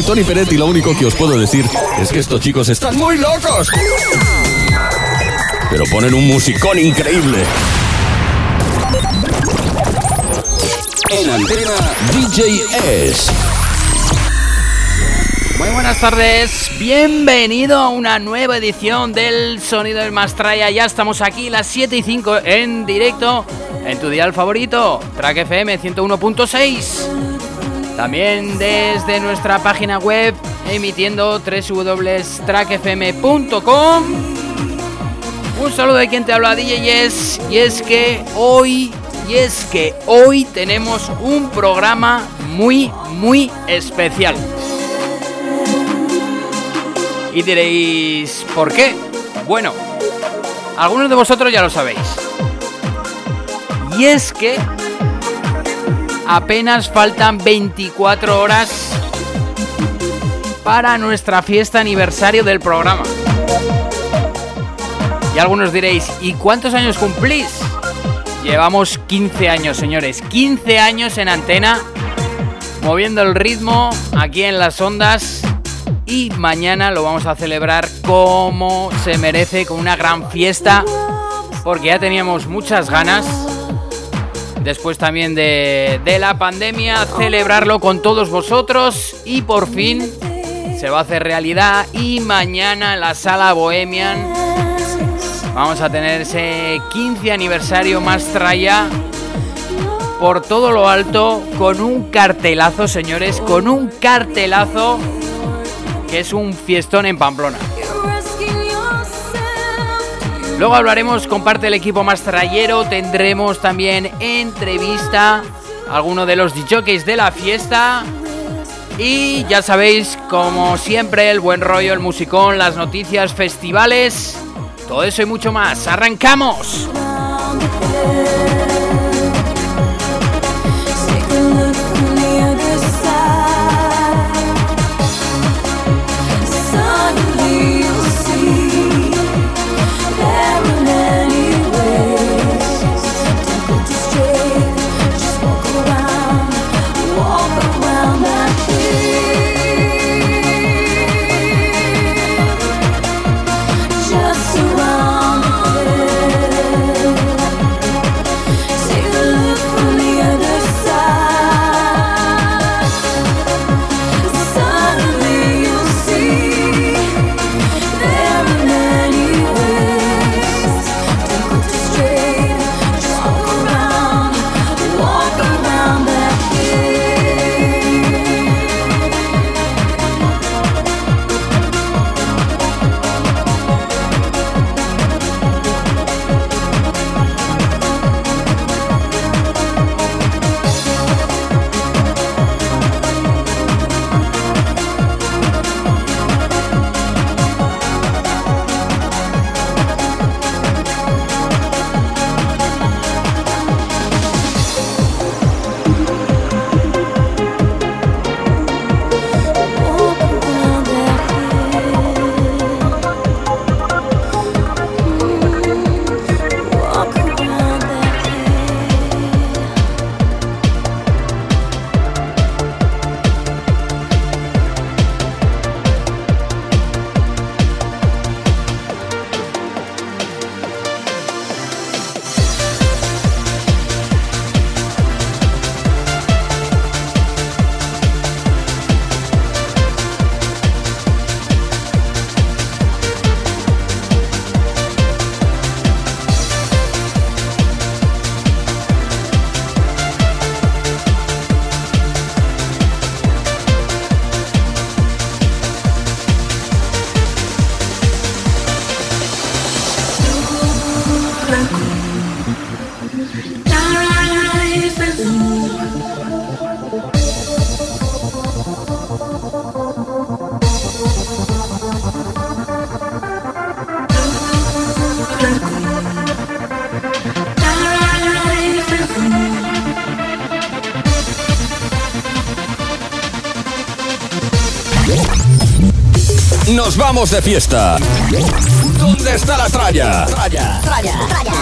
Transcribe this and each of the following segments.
soy Tony Peret y lo único que os puedo decir es que estos chicos están muy locos. Pero ponen un musicón increíble. En antena DJ S. Muy buenas tardes, bienvenido a una nueva edición del Sonido del Mastraya. Ya estamos aquí, las 7 y 5 en directo en tu dial favorito, Track FM 101.6. También desde nuestra página web emitiendo www.trackfm.com. Un saludo de quien te habla DJ y es que hoy y es que hoy tenemos un programa muy muy especial. Y diréis, ¿por qué? Bueno, algunos de vosotros ya lo sabéis. Y es que apenas faltan 24 horas para nuestra fiesta aniversario del programa. Y algunos diréis, ¿y cuántos años cumplís? Llevamos 15 años, señores. 15 años en antena, moviendo el ritmo aquí en las ondas y mañana lo vamos a celebrar como se merece, con una gran fiesta, porque ya teníamos muchas ganas, después también de, de la pandemia, celebrarlo con todos vosotros y por fin se va a hacer realidad y mañana en la sala Bohemian vamos a tener ese 15 aniversario más traya por todo lo alto con un cartelazo, señores, con un cartelazo que es un fiestón en Pamplona. Luego hablaremos con parte del equipo más trayero, tendremos también entrevista alguno de los DJs de la fiesta. Y ya sabéis, como siempre, el buen rollo, el musicón, las noticias, festivales, todo eso y mucho más. ¡Arrancamos! De fiesta. ¿Dónde está la tralla? Tralla, tralla, tralla,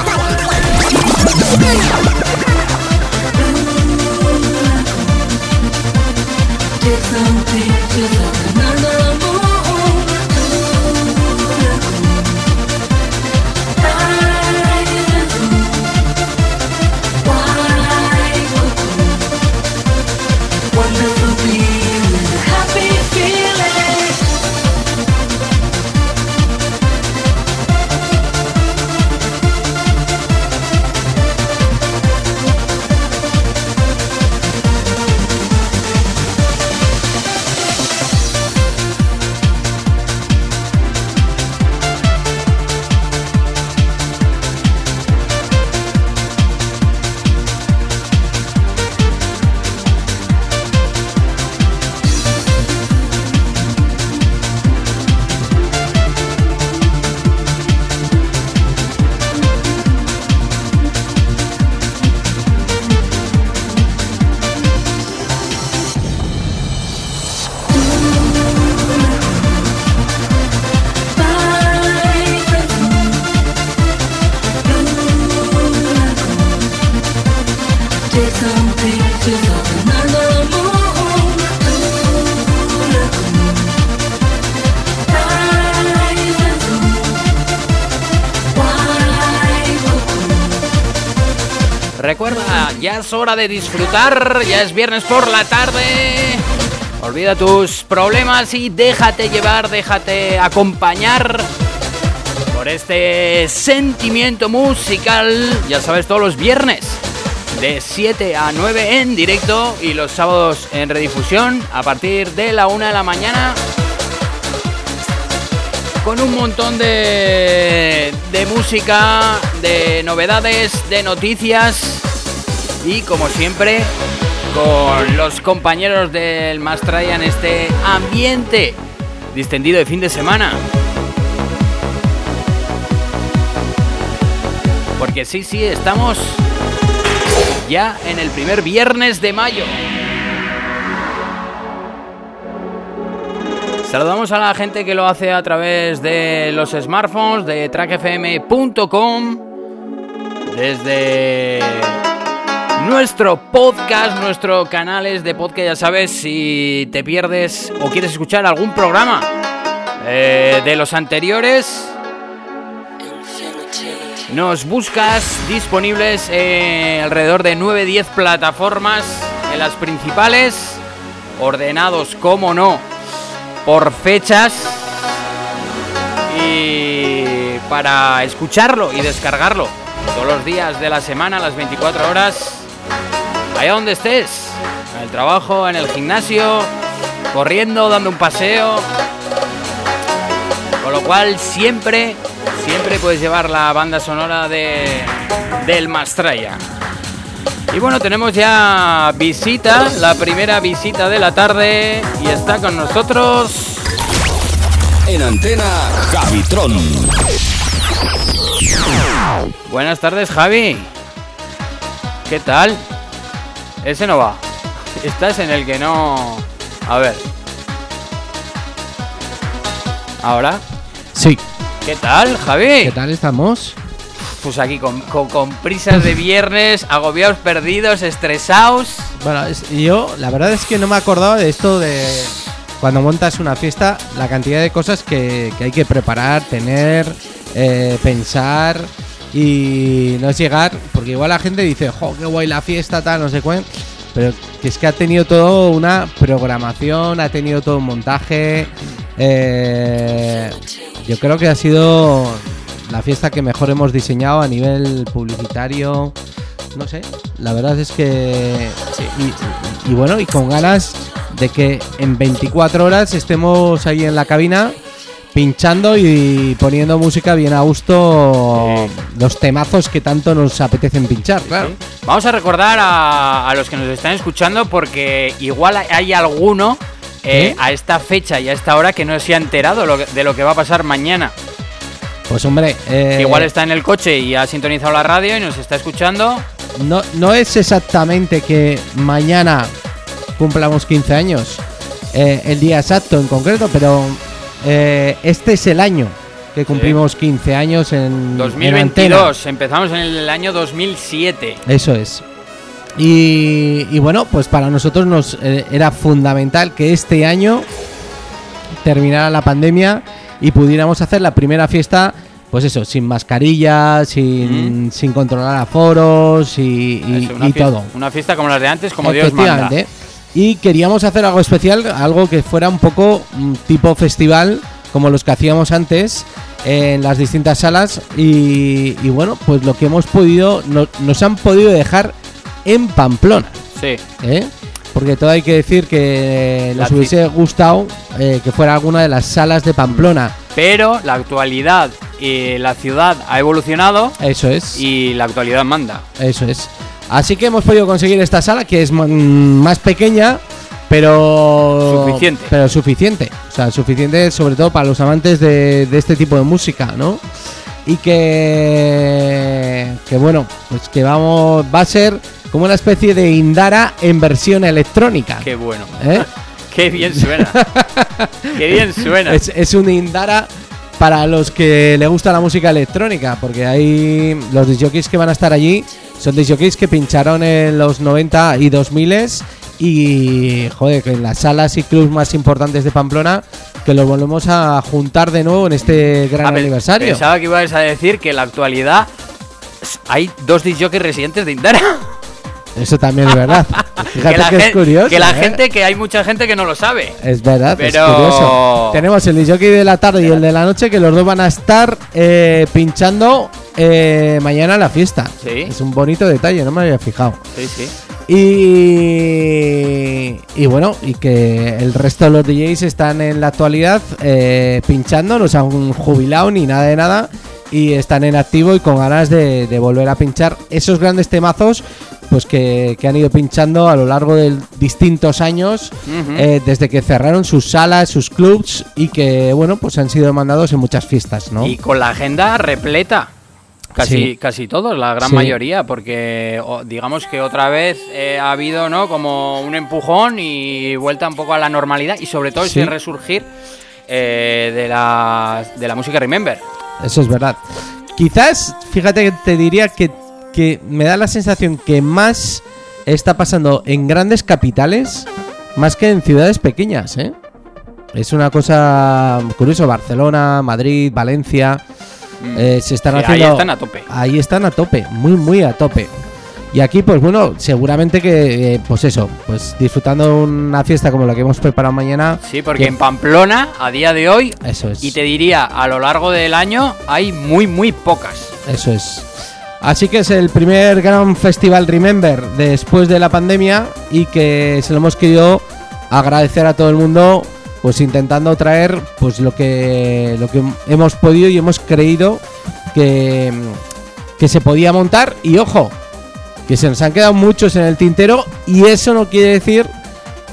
Recuerda, ya es hora de disfrutar, ya es viernes por la tarde. Olvida tus problemas y déjate llevar, déjate acompañar por este sentimiento musical. Ya sabes, todos los viernes de 7 a 9 en directo y los sábados en redifusión a partir de la 1 de la mañana con un montón de, de música, de novedades, de noticias y como siempre con los compañeros del Más en este ambiente distendido de fin de semana. Porque sí, sí, estamos ya en el primer viernes de mayo. Saludamos a la gente que lo hace a través de los smartphones de trackfm.com, desde nuestro podcast, nuestro canales de podcast, ya sabes, si te pierdes o quieres escuchar algún programa eh, de los anteriores, nos buscas disponibles en alrededor de 9-10 plataformas en las principales, ordenados, como no, por fechas y para escucharlo y descargarlo todos los días de la semana, las 24 horas, allá donde estés, en el trabajo, en el gimnasio, corriendo, dando un paseo. Con lo cual siempre, siempre puedes llevar la banda sonora de, del Mastraya. Y bueno, tenemos ya visita, la primera visita de la tarde y está con nosotros en antena Javitron. Buenas tardes, Javi. ¿Qué tal? Ese no va. Estás en el que no. A ver. ¿Ahora? Sí. ¿Qué tal, Javi? ¿Qué tal estamos? Pues aquí con, con, prisas de viernes, agobiados, perdidos, estresados. Bueno, yo la verdad es que no me acordaba de esto de cuando montas una fiesta, la cantidad de cosas que, hay que preparar, tener, eh, pensar y no es llegar, porque igual la gente dice, jo, qué guay la fiesta, tal, no sé cuál, pero que es que ha tenido todo una programación, ha tenido todo un montaje. Eh, yo creo que ha sido la fiesta que mejor hemos diseñado a nivel publicitario. No sé, la verdad es que. Y, bueno, y con ganas de que en 24 horas estemos ahí en la cabina pinchando y poniendo música bien a gusto los temazos que tanto nos apetecen pinchar, claro. Vamos a recordar a, los que nos están escuchando porque igual hay alguno eh, a esta fecha y a esta hora que no se ha enterado de lo que va a pasar mañana. Pues hombre, eh, igual está en el coche y ha sintonizado la radio y nos está escuchando. No, no es exactamente que mañana cumplamos 15 años, eh, el día exacto en concreto, pero eh, este es el año que cumplimos 15 años en 2022. empezamos en el año 2007. Eso es. Y, y bueno, pues para nosotros nos eh, era fundamental que este año terminara la pandemia y pudiéramos hacer la primera fiesta, pues eso, sin mascarilla, sin, sin controlar aforos y, y- Eso, todo. Una fiesta como las de antes, como Dios manda. Y queríamos hacer algo especial, algo que fuera un poco mm, tipo festival, como los que hacíamos antes en las distintas salas. Y, y bueno, pues lo que hemos podido, no- nos han podido dejar en Pamplona. Sí. ¿eh? Porque todo hay que decir que La nos hubiese gustado eh, que fuera alguna de las salas de Pamplona. Pero la actualidad y la ciudad ha evolucionado Eso es. y la actualidad manda. Eso es. Así que hemos podido conseguir esta sala que es más pequeña, pero Suficiente. Pero suficiente. O sea, suficiente sobre todo para los amantes de, de este tipo de música, ¿no? Y que que bueno, pues que vamos va a ser como una especie de Indara en versión electrónica. Qué bueno. ¿eh? Qué bien suena. Qué bien suena. Es, es un Indara para los que le gusta la música electrónica, porque hay los disjockeys que van a estar allí son disjockeys que pincharon en los 90 y 2000 y joder, que en las salas y clubs más importantes de Pamplona que los volvemos a juntar de nuevo en este gran Ah, aniversario. Pensaba que ibas a decir que en la actualidad hay dos disjockeys residentes de Indara. Eso también es verdad. Fíjate que la, que es curioso. que la ¿eh? gente, que hay mucha gente que no lo sabe. Es verdad, es Pero- curioso. Tenemos el disjockey de la tarde y el de la noche que los dos van a estar eh, pinchando eh, mañana en la fiesta. Sí. Es un bonito detalle, no me había fijado. Sí, sí. Y, y bueno, y que el resto de los DJs están en la actualidad eh, pinchando, no se han jubilado ni nada de nada y están en activo y con ganas de, de volver a pinchar esos grandes temazos pues que, que han ido pinchando a lo largo de distintos años eh, desde que cerraron sus salas, sus clubs y que bueno pues han sido mandados en muchas fiestas, ¿no? Y con la agenda repleta. Casi, Sí. casi todos, la gran Sí. mayoría, porque digamos que otra vez eh, ha habido ¿no? como un empujón y vuelta un poco a la normalidad y sobre todo Sí. ese resurgir eh, de, la, de la música Remember. Eso es verdad. Quizás, fíjate que te diría que, que me da la sensación que más está pasando en grandes capitales más que en ciudades pequeñas, ¿eh? Es una cosa curiosa. Barcelona, Madrid, Valencia. Mm. eh, se están Sí, haciendo. Ahí están a tope. Ahí están a tope, muy, muy a tope. Y aquí, pues bueno, seguramente que, eh, pues eso, pues disfrutando una fiesta como la que hemos preparado mañana. Sí, porque que- en Pamplona, a día de hoy, Eso es. y te diría, a lo largo del año, hay muy, muy pocas. Eso es. Así que es el primer gran festival Remember después de la pandemia y que se lo hemos querido agradecer a todo el mundo, pues intentando traer pues lo que lo que hemos podido y hemos creído que, que se podía montar. Y ojo, que se nos han quedado muchos en el tintero y eso no quiere decir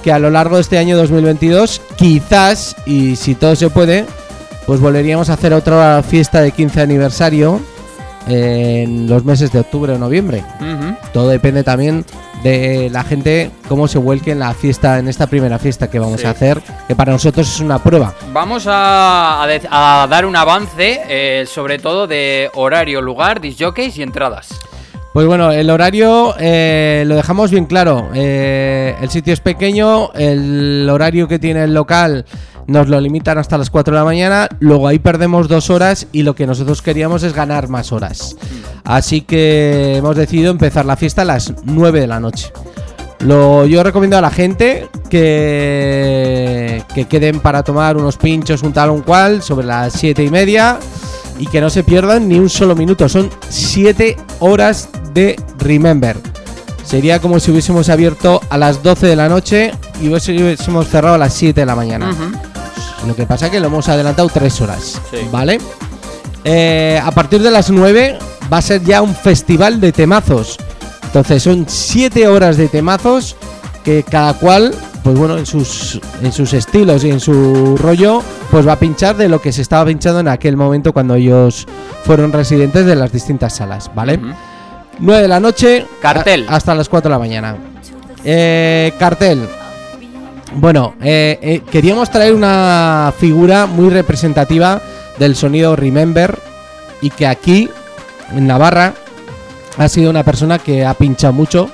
que a lo largo de este año 2022 quizás y si todo se puede pues volveríamos a hacer otra fiesta de 15 aniversario en los meses de octubre o noviembre. Todo depende también de la gente cómo se vuelque en la fiesta, en esta primera fiesta que vamos Sí. a hacer, que para nosotros es una prueba. Vamos a, a de- a dar un avance, eh, sobre todo de horario, lugar, disjockeys y entradas. Pues bueno, el horario eh, lo dejamos bien claro. Eh, el sitio es pequeño, el horario que tiene el local nos lo limitan hasta las 4 de la mañana, luego ahí perdemos dos horas y lo que nosotros queríamos es ganar más horas. Así que hemos decidido empezar la fiesta a las 9 de la noche. Lo, yo recomiendo a la gente que, que queden para tomar unos pinchos, un tal, un cual, sobre las 7 y media y que no se pierdan ni un solo minuto. Son 7 horas de Remember. Sería como si hubiésemos abierto a las 12 de la noche y hubiésemos cerrado a las 7 de la mañana. Lo que pasa es que lo hemos adelantado 3 horas. Sí. ¿Vale? Eh, a partir de las 9 va a ser ya un festival de temazos. Entonces son 7 horas de temazos que cada cual, pues bueno, en sus, en sus estilos y en su rollo, pues va a pinchar de lo que se estaba pinchando en aquel momento cuando ellos fueron residentes de las distintas salas, ¿vale? Ujú. 9 de la noche Cartel. a- hasta las 4 de la mañana. Eh, cartel. Bueno, eh, eh, queríamos traer una figura muy representativa del sonido Remember y que aquí, en Navarra, ha sido una persona que ha pinchado mucho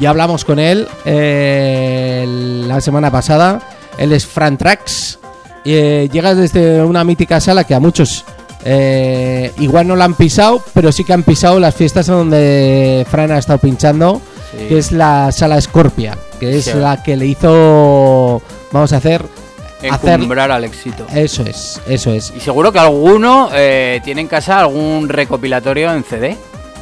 Ya hablamos con él eh, la semana pasada. Él es Fran Trax. Llega desde una mítica sala que a muchos igual no la han pisado, pero sí que han pisado las fiestas donde Fran ha estado pinchando, Sí. que es la sala Scorpia, que es Sí. la que le hizo, vamos a hacer, hacer Encumbrar al éxito. eso es, eso es, Y seguro que alguno eh, tiene en casa algún recopilatorio en CD.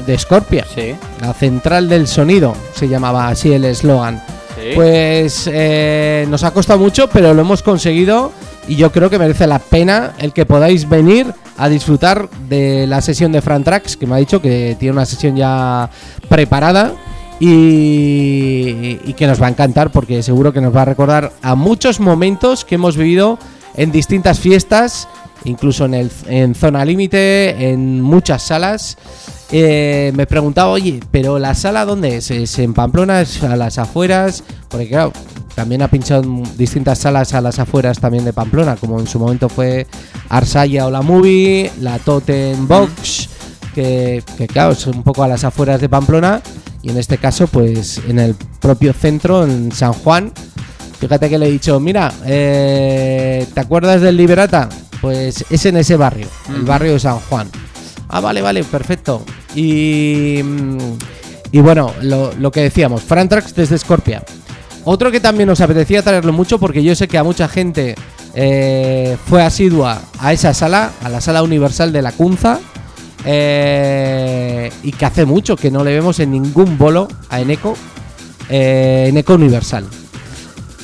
de Scorpia, Sí. la central del sonido, se llamaba así el eslogan. sí. Pues eh, nos ha costado mucho, pero lo hemos conseguido y yo creo que merece la pena el que podáis venir a disfrutar de la sesión de Fran Trax, que me ha dicho que tiene una sesión ya preparada y, que nos va a encantar porque seguro que nos va a recordar a muchos momentos que hemos vivido en distintas fiestas, incluso en, el, en Zona Límite, en muchas salas. Eh, me preguntaba, oye, pero la sala dónde es? ¿Es en Pamplona? ¿Es a las afueras? Porque claro, también ha pinchado distintas salas a las afueras también de Pamplona, como en su momento fue Arsaya o la Movie, la Totem Box, que, que claro, es un poco a las afueras de Pamplona, y en este caso, pues en el propio centro, en San Juan. Fíjate que le he dicho, mira, eh, ¿te acuerdas del Liberata? Pues es en ese barrio, el barrio de San Juan. Ah, vale, vale, perfecto. Y, y bueno, lo, lo que decíamos, Frantrax desde Scorpia. Otro que también nos apetecía traerlo mucho porque yo sé que a mucha gente eh, fue asidua a esa sala, a la sala universal de la Cunza. Eh, y que hace mucho que no le vemos en ningún bolo a Eneco. eh, Eneco Universal.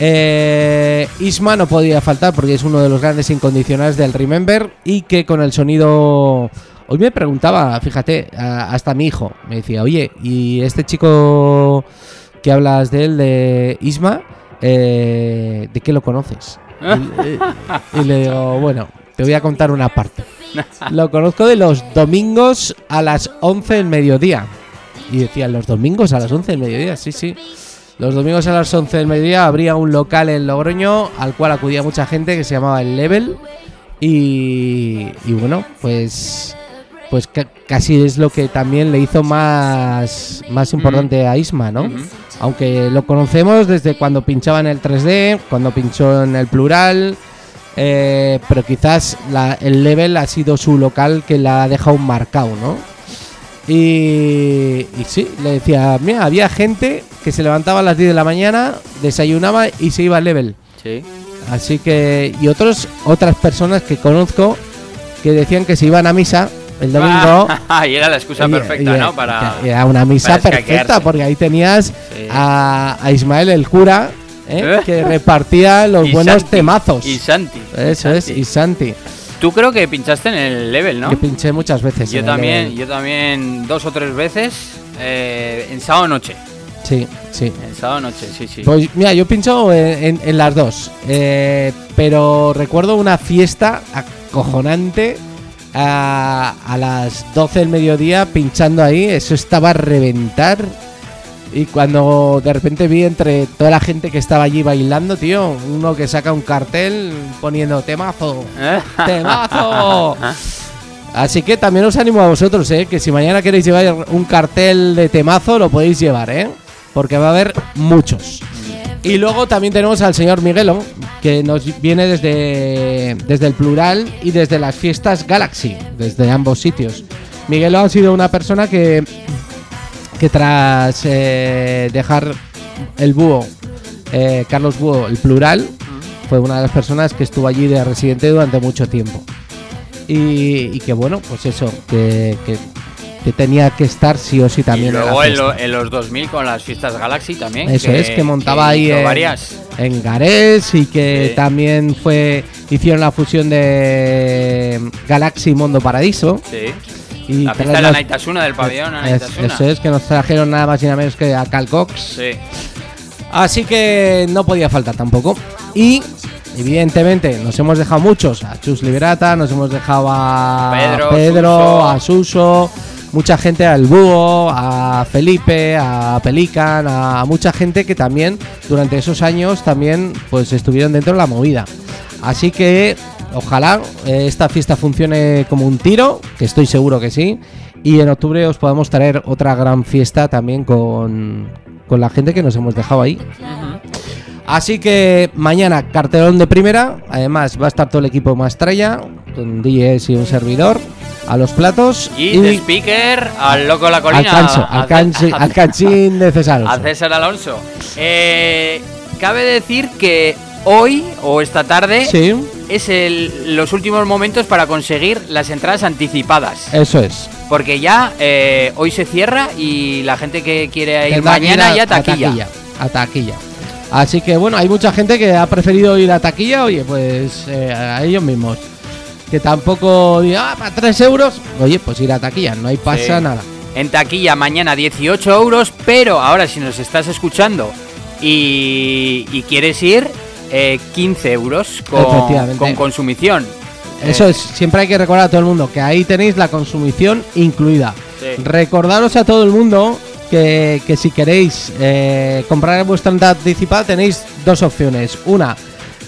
Eh, Isma no podía faltar porque es uno de los grandes incondicionales del Remember y que con el sonido... Hoy me preguntaba, fíjate, a- hasta mi hijo, me decía, oye, ¿y este chico que hablas de él, de Isma, eh, de qué lo conoces? Y, y le digo, bueno, te voy a contar una parte. Lo conozco de los domingos a las 11 del mediodía. Y decía, los domingos a las 11 del mediodía, sí, sí. Los domingos a las 11 del mediodía habría un local en Logroño al cual acudía mucha gente que se llamaba El Level. Y, y bueno, pues pues ca- casi es lo que también le hizo más, más importante a Isma, ¿no? Aunque lo conocemos desde cuando pinchaba en el 3D, cuando pinchó en el plural, eh, pero quizás la- el level ha sido su local que la ha dejado marcado, ¿no? Y, y sí, le decía, mira, había gente que se levantaba a las 10 de la mañana, desayunaba y se iba al level. Sí. Así que, y otros, otras personas que conozco que decían que se iban a misa el domingo. y era la excusa y- perfecta, y- ¿no? Para. Era una misa perfecta, porque ahí tenías Sí. a, a Ismael el cura, ¿eh? ¿Eh? que repartía los Y buenos Santi, temazos. Y Santi. Eso es, y Santi, Tú creo que pinchaste en el level, ¿no? que pinché muchas veces. Yo también, yo también dos o tres veces eh, en sábado noche. Sí, sí. En sábado noche, sí, sí. Pues mira, yo pincho en, en- en las dos. eh, pero recuerdo una fiesta acojonante a, a las 12 del mediodía pinchando ahí. Eso estaba a reventar. Y cuando de repente vi entre toda la gente que estaba allí bailando, tío, uno que saca un cartel poniendo temazo, temazo. Así que también os animo a vosotros, ¿eh? que si mañana queréis llevar un cartel de temazo, lo podéis llevar, ¿eh? porque va a haber muchos. Y luego también tenemos al señor Miguelo, que nos viene desde, desde el plural y desde las fiestas Galaxy, desde ambos sitios. Miguelo ha sido una persona que, que tras eh, dejar el búho, eh, Carlos Búho, el plural, fue una de las personas que estuvo allí de residente durante mucho tiempo. Y, y que bueno, pues eso, que, que- que tenía que estar sí o sí también y luego en, lo- en los 2000 con las fiestas Galaxy también. Eso es, que montaba ahí en, varias. en Garés y que Sí. también fue hicieron la fusión de Galaxy Mundo Paradiso. Sí. Y La de la Naitasuna del pabellón. Es- Naitasuna. eso es, que nos trajeron nada más y nada menos que a Cal Cox. Sí. Así que no podía faltar tampoco. Y evidentemente nos hemos dejado muchos, a Chus Liberata, nos hemos dejado a Pedro, Pedro Suso. a Suso, mucha gente al Búho, a Felipe, a Pelican, a mucha gente que también durante esos años también pues estuvieron dentro de la movida. Así que ojalá eh, esta fiesta funcione como un tiro, que estoy seguro que sí. Y en octubre os podemos traer otra gran fiesta también con, con la gente que nos hemos dejado ahí. Así que mañana cartelón de primera. Además va a estar todo el equipo Mastraya con DJs y un servidor a los platos. Y, de speaker al loco de la colina. al canso, al, cansín de César. a César Alonso. Eh, cabe decir que hoy o esta tarde Sí, es el- los últimos momentos para conseguir las entradas anticipadas. eso es. Porque ya eh, hoy se cierra y la gente que quiere ir Tendrá mañana ir a- ya a taquilla. A taquilla. Así que bueno, hay mucha gente que ha preferido ir a taquilla, oye, pues eh, a ellos mismos. Que tampoco diga, ah, para 3 euros, oye, pues ir a taquilla, no hay pasa Sí. nada. En taquilla mañana 18 euros, pero ahora si nos estás escuchando y, y quieres ir, eh, 15 euros con, con consumición. Eso Eh, es, siempre hay que recordar a todo el mundo que ahí tenéis la consumición incluida. Sí. Recordaros a todo el mundo que, que si queréis eh, comprar vuestra entrada anticipada tenéis dos opciones. Una,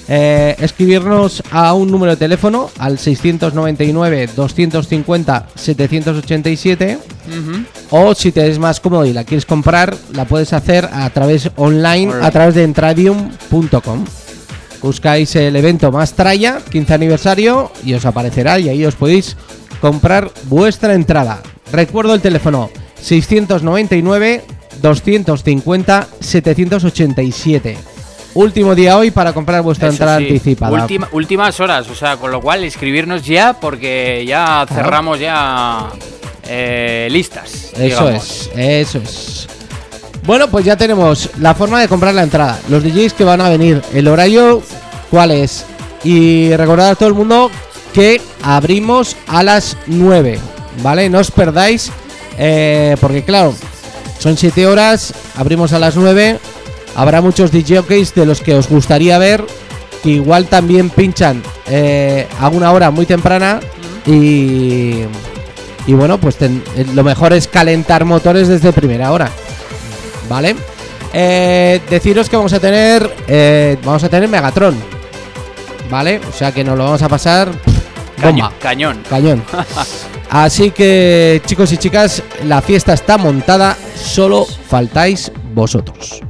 eh, escribirnos a un número de teléfono al 699-250-787 Ujú. o si te es más cómodo y la quieres comprar, la puedes hacer a través online, Online. a través de entradium.com. Buscáis el evento Más Traya, 15 aniversario, y os aparecerá y ahí os podéis comprar vuestra entrada. Recuerdo el teléfono 699 250 787. Último día hoy para comprar vuestra Eso entrada sí, anticipada. última- últimas horas, o sea, con lo cual inscribirnos ya porque ya cerramos ya eh, listas. Eso digamos. es, eso es. Bueno, pues ya tenemos la forma de comprar la entrada, los DJs que van a venir, el horario, cuál es. Y recordad a todo el mundo que abrimos a las 9, ¿vale? No os perdáis, eh, porque claro, son 7 horas, abrimos a las 9. Habrá muchos DJs de los que os gustaría ver, que igual también pinchan eh, a una hora muy temprana y, y bueno, pues eh, lo mejor es calentar motores desde primera hora. ¿Vale? Eh, deciros que vamos a tener. eh, vamos a tener Megatron. ¿Vale? O sea que nos lo vamos a pasar. pff, Caño- Bomba. cañón. Cañón. Así que, chicos y chicas, la fiesta está montada. Solo faltáis vosotros.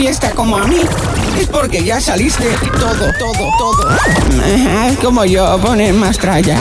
Fiesta como a mí, es porque ya saliste todo, todo, todo. Haz como yo, ponen más tralla.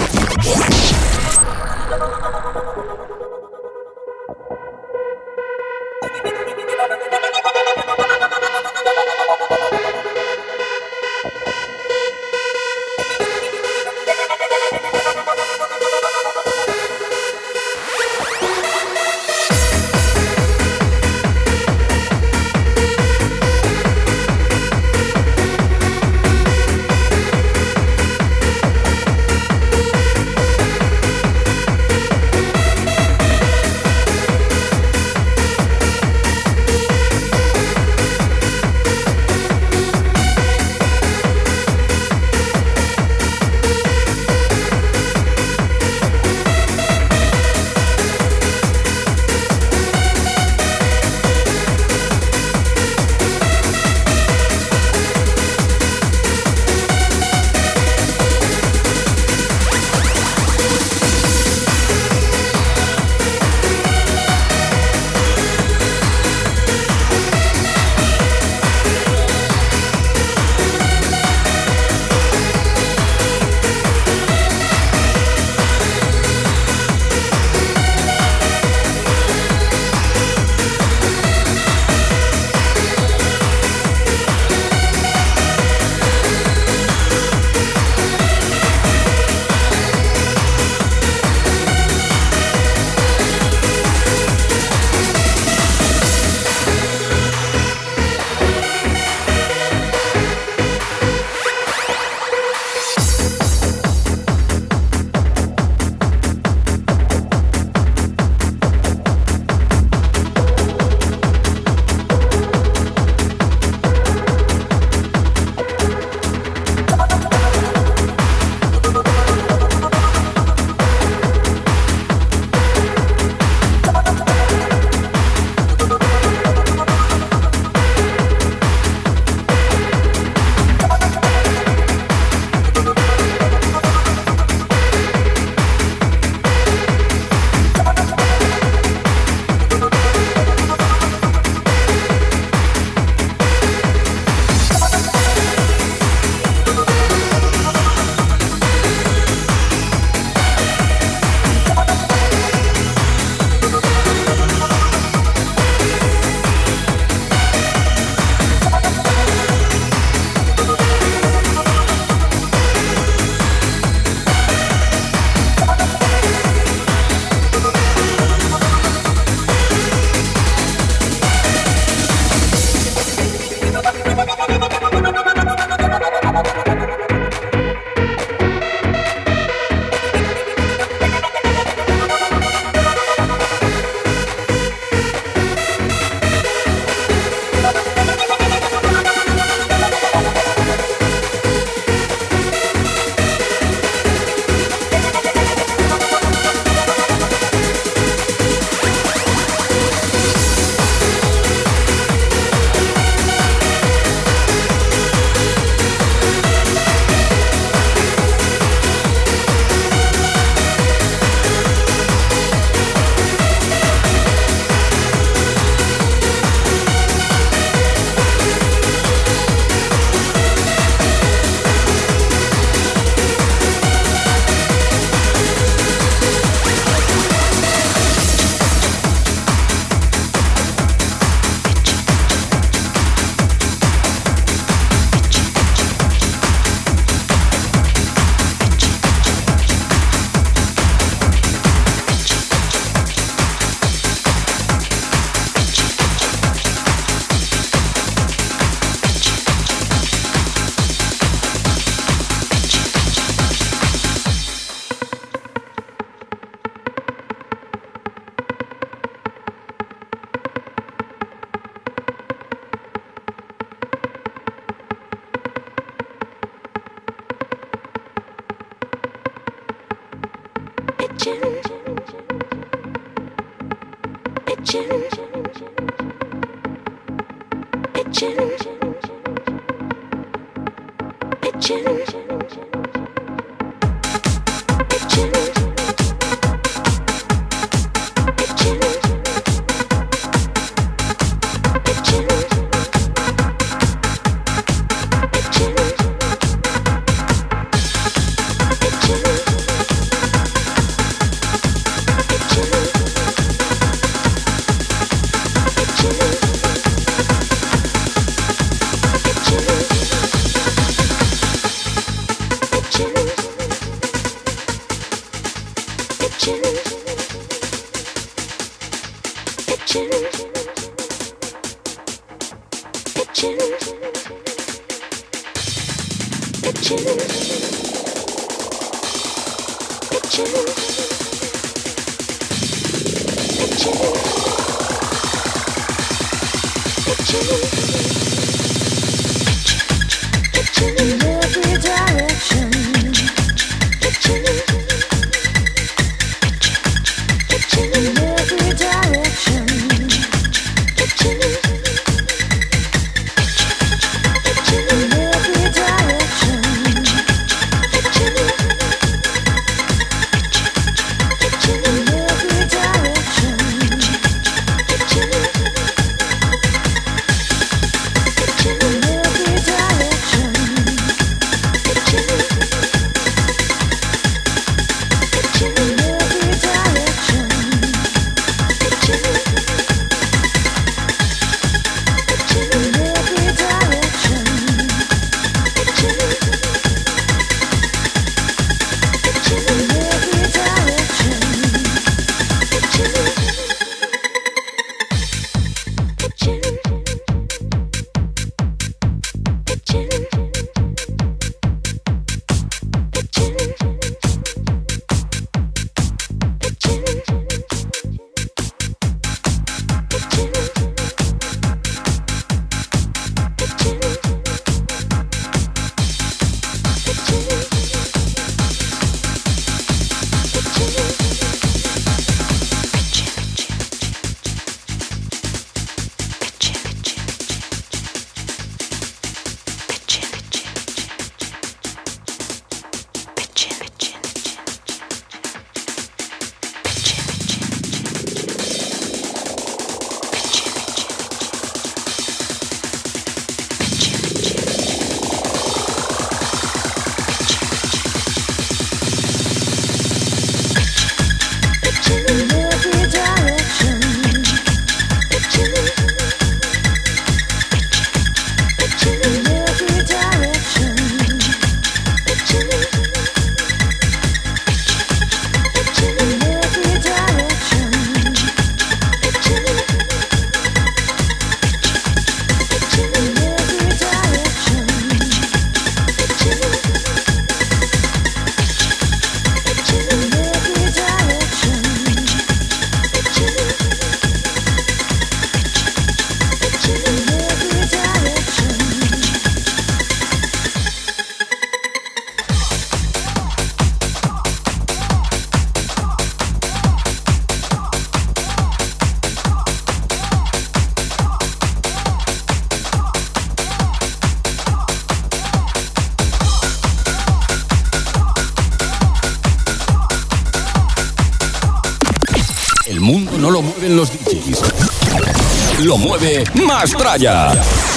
Mastraya.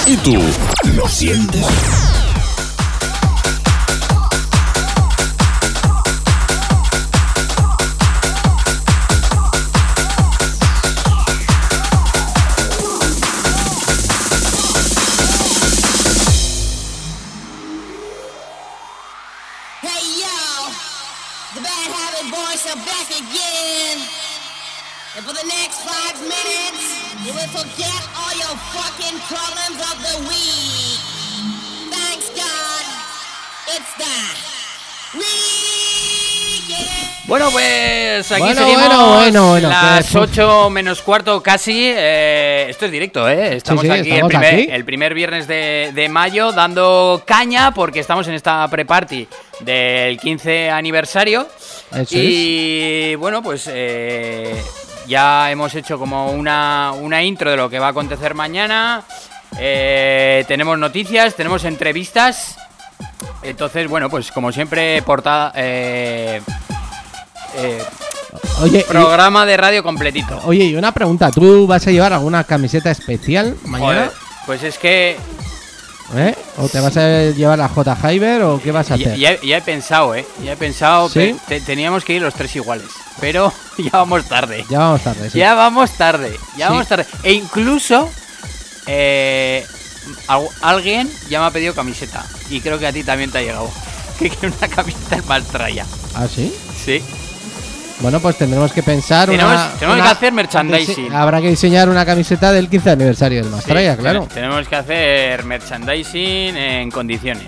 ¿Y tú lo sientes? Bueno, las que- 8 menos cuarto casi. eh, esto es directo, ¿eh? Estamos sí, aquí, estamos el, primer, aquí. el primer viernes de, de mayo dando caña porque estamos en esta pre-party del 15 aniversario. Eso y bueno, pues eh, ya hemos hecho como una, una intro de lo que va a acontecer mañana. Eh, tenemos noticias, tenemos entrevistas. Entonces, bueno, pues como siempre, portada. eh, eh, Oye, y- programa de radio completito. oye, y una pregunta, ¿tú vas a llevar alguna camiseta especial mañana? Joder, pues es que ¿Eh? ¿O te vas a llevar la J. Hyber o qué vas a hacer? ya- ya he pensado, ¿eh? Ya he pensado ¿Sí? que te- teníamos que ir los tres iguales. Pero ya vamos tarde. Ya vamos tarde, sí. Ya vamos tarde. Ya Sí. vamos tarde. E incluso eh, al- alguien ya me ha pedido camiseta. Y creo que a ti también te ha llegado. Que quiere una camiseta en Maltraya. ¿Ah, sí? Sí. Bueno, pues tendremos que pensar Tenemos- una... tenemos una- que hacer merchandising. Habrá que diseñar una camiseta del 15 aniversario del Sí, Mastraya, claro. ten- Tenemos que hacer merchandising en condiciones.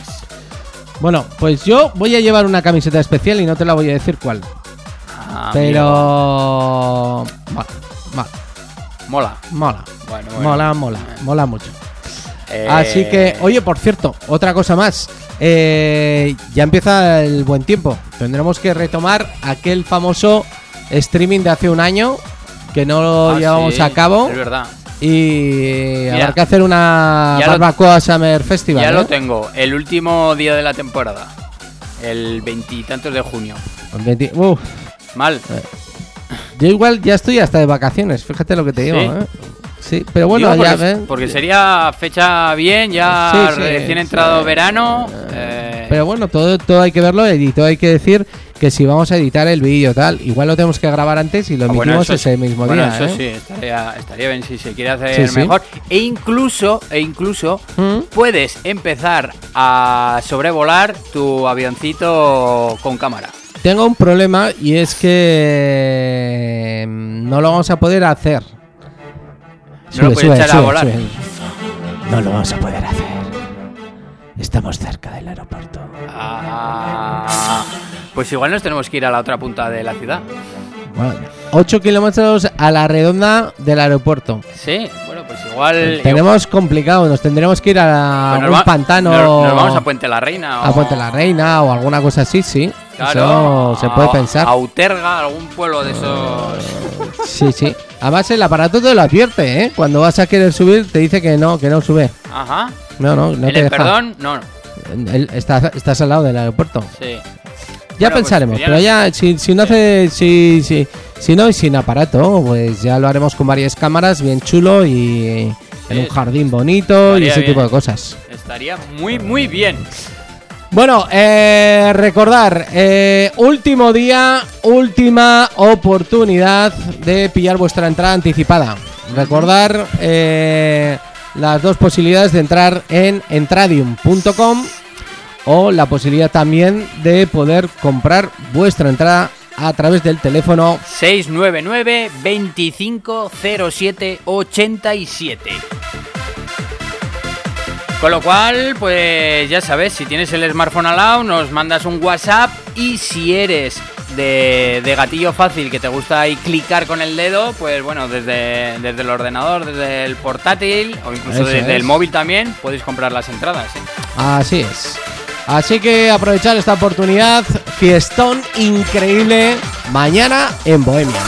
Bueno, pues yo voy a llevar una camiseta especial y no te la voy a decir cuál. Ah, pero. Mola, mola, Mola. mola. Bueno, bueno. Mola, mola, mola mucho. Eh, Así que, oye, por cierto, otra cosa más. Eh, ya empieza el buen tiempo. Tendremos que retomar aquel famoso streaming de hace un año que no lo ah, llevamos sí, a cabo. Es verdad. Y habrá que hacer una ya lo- barbacoa Summer Festival. Ya ¿eh? lo tengo. El último día de la temporada. El veintitantos de junio. Con 20 Uf, Mal. yo igual ya estoy hasta de vacaciones, fíjate lo que te digo. ¿Sí? ¿eh? Sí, pero bueno, Digo, ya porque, ves. porque sería fecha bien, ya Sí, sí, recién entrado verano. eh, Pero bueno, todo, todo hay que verlo y todo hay que decir que si vamos a editar el vídeo tal, igual lo tenemos que grabar antes y lo ah, bueno, emitimos eso sí. ese mismo Bueno, día. eso ¿eh? sí, estaría, estaría bien si se quiere hacer Sí, sí. mejor. E incluso, e incluso ¿Mm? puedes empezar a sobrevolar tu avioncito con cámara. Tengo un problema y es que mm, no lo vamos a poder hacer. No lo puedes echar a volar. No lo vamos a poder hacer. Estamos cerca del aeropuerto. Ah, pues igual nos tenemos que ir a la otra punta de la ciudad. Bueno, 8 kilómetros a la redonda del aeropuerto. Sí, bueno, pues igual. Tenemos complicado, nos tendremos que ir a Pues va- pantano. Nos, nos vamos a Puente la Reina. a Puente la Reina o alguna cosa así, sí. Claro, Eso se puede a- pensar. A Uterga, algún pueblo de esos. Sí, sí. Además el aparato te lo advierte, ¿eh? Cuando vas a querer subir te dice que no, que no sube. Ajá. No, no, no ¿En te el deja. perdón? No, no. Él- estás, al lado del aeropuerto. Sí. Ya Bueno, pues, pensaremos, pero ya si, si no hace, si, si, si no y sin aparato, pues ya lo haremos con varias cámaras, bien chulo y en Sí, un jardín bonito y ese tipo de cosas. Estaría muy, muy bien. Bueno, eh, recordar, eh, último día, última oportunidad de pillar vuestra entrada anticipada. Recordar eh, las dos posibilidades de entrar en entradium.com o la posibilidad también de poder comprar vuestra entrada a través del teléfono 699 2507 87. Con lo cual, pues ya sabes, si tienes el smartphone al lado, nos mandas un WhatsApp y si eres de, de gatillo fácil que te gusta ahí clicar con el dedo, pues bueno, desde, desde el ordenador, desde el portátil o incluso Eso desde es. el móvil también, podéis comprar las entradas. ¿eh? Así es. Así que aprovechar esta oportunidad. Fiestón increíble mañana en Bohemia.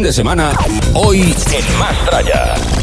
Fin de semana, hoy en Más Tralla.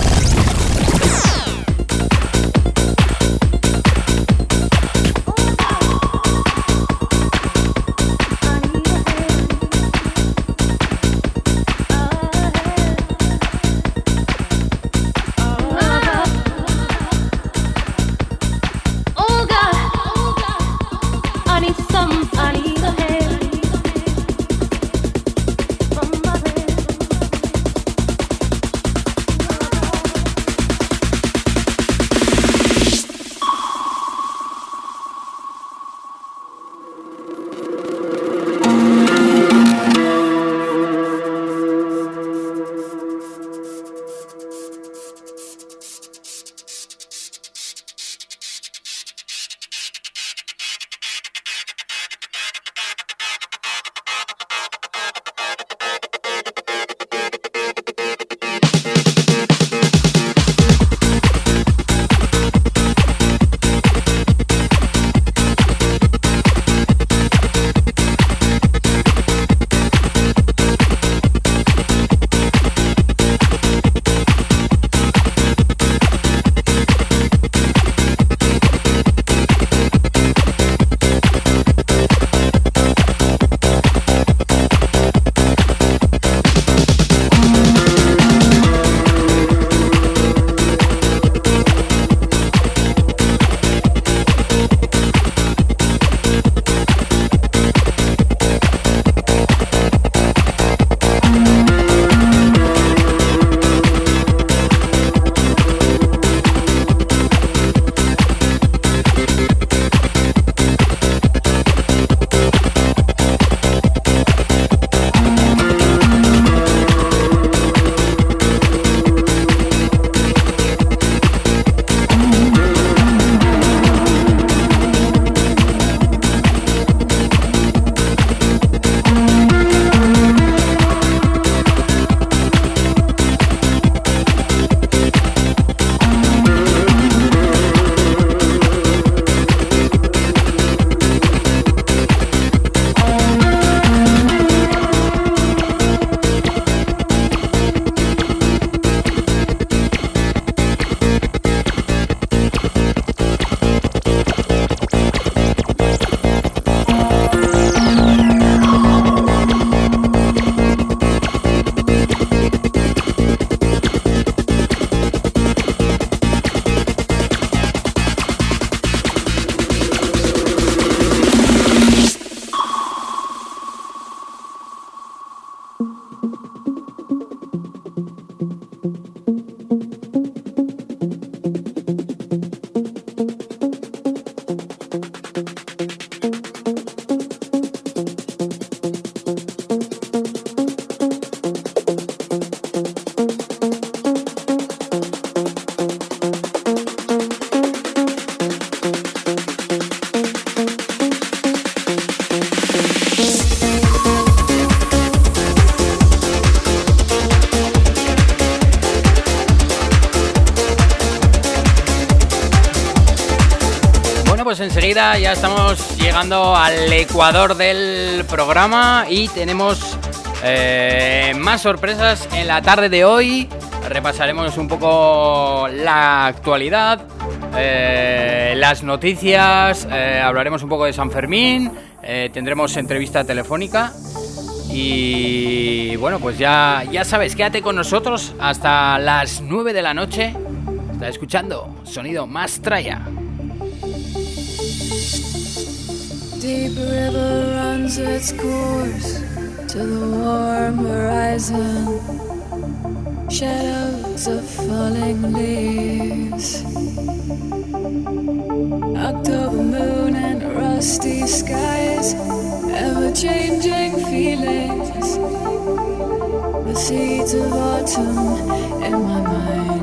Ya estamos llegando al ecuador del programa y tenemos eh, más sorpresas en la tarde de hoy. Repasaremos un poco la actualidad, eh, las noticias, eh, hablaremos un poco de San Fermín, tendremos entrevista telefónica. Y bueno, pues ya, ya sabes, quédate con nosotros hasta las 9 de la noche. Está escuchando sonido más traya. Deep river runs its course to the warm horizon. Shadows of falling leaves. October moon and rusty skies. Ever changing feelings. The seeds of autumn in my mind.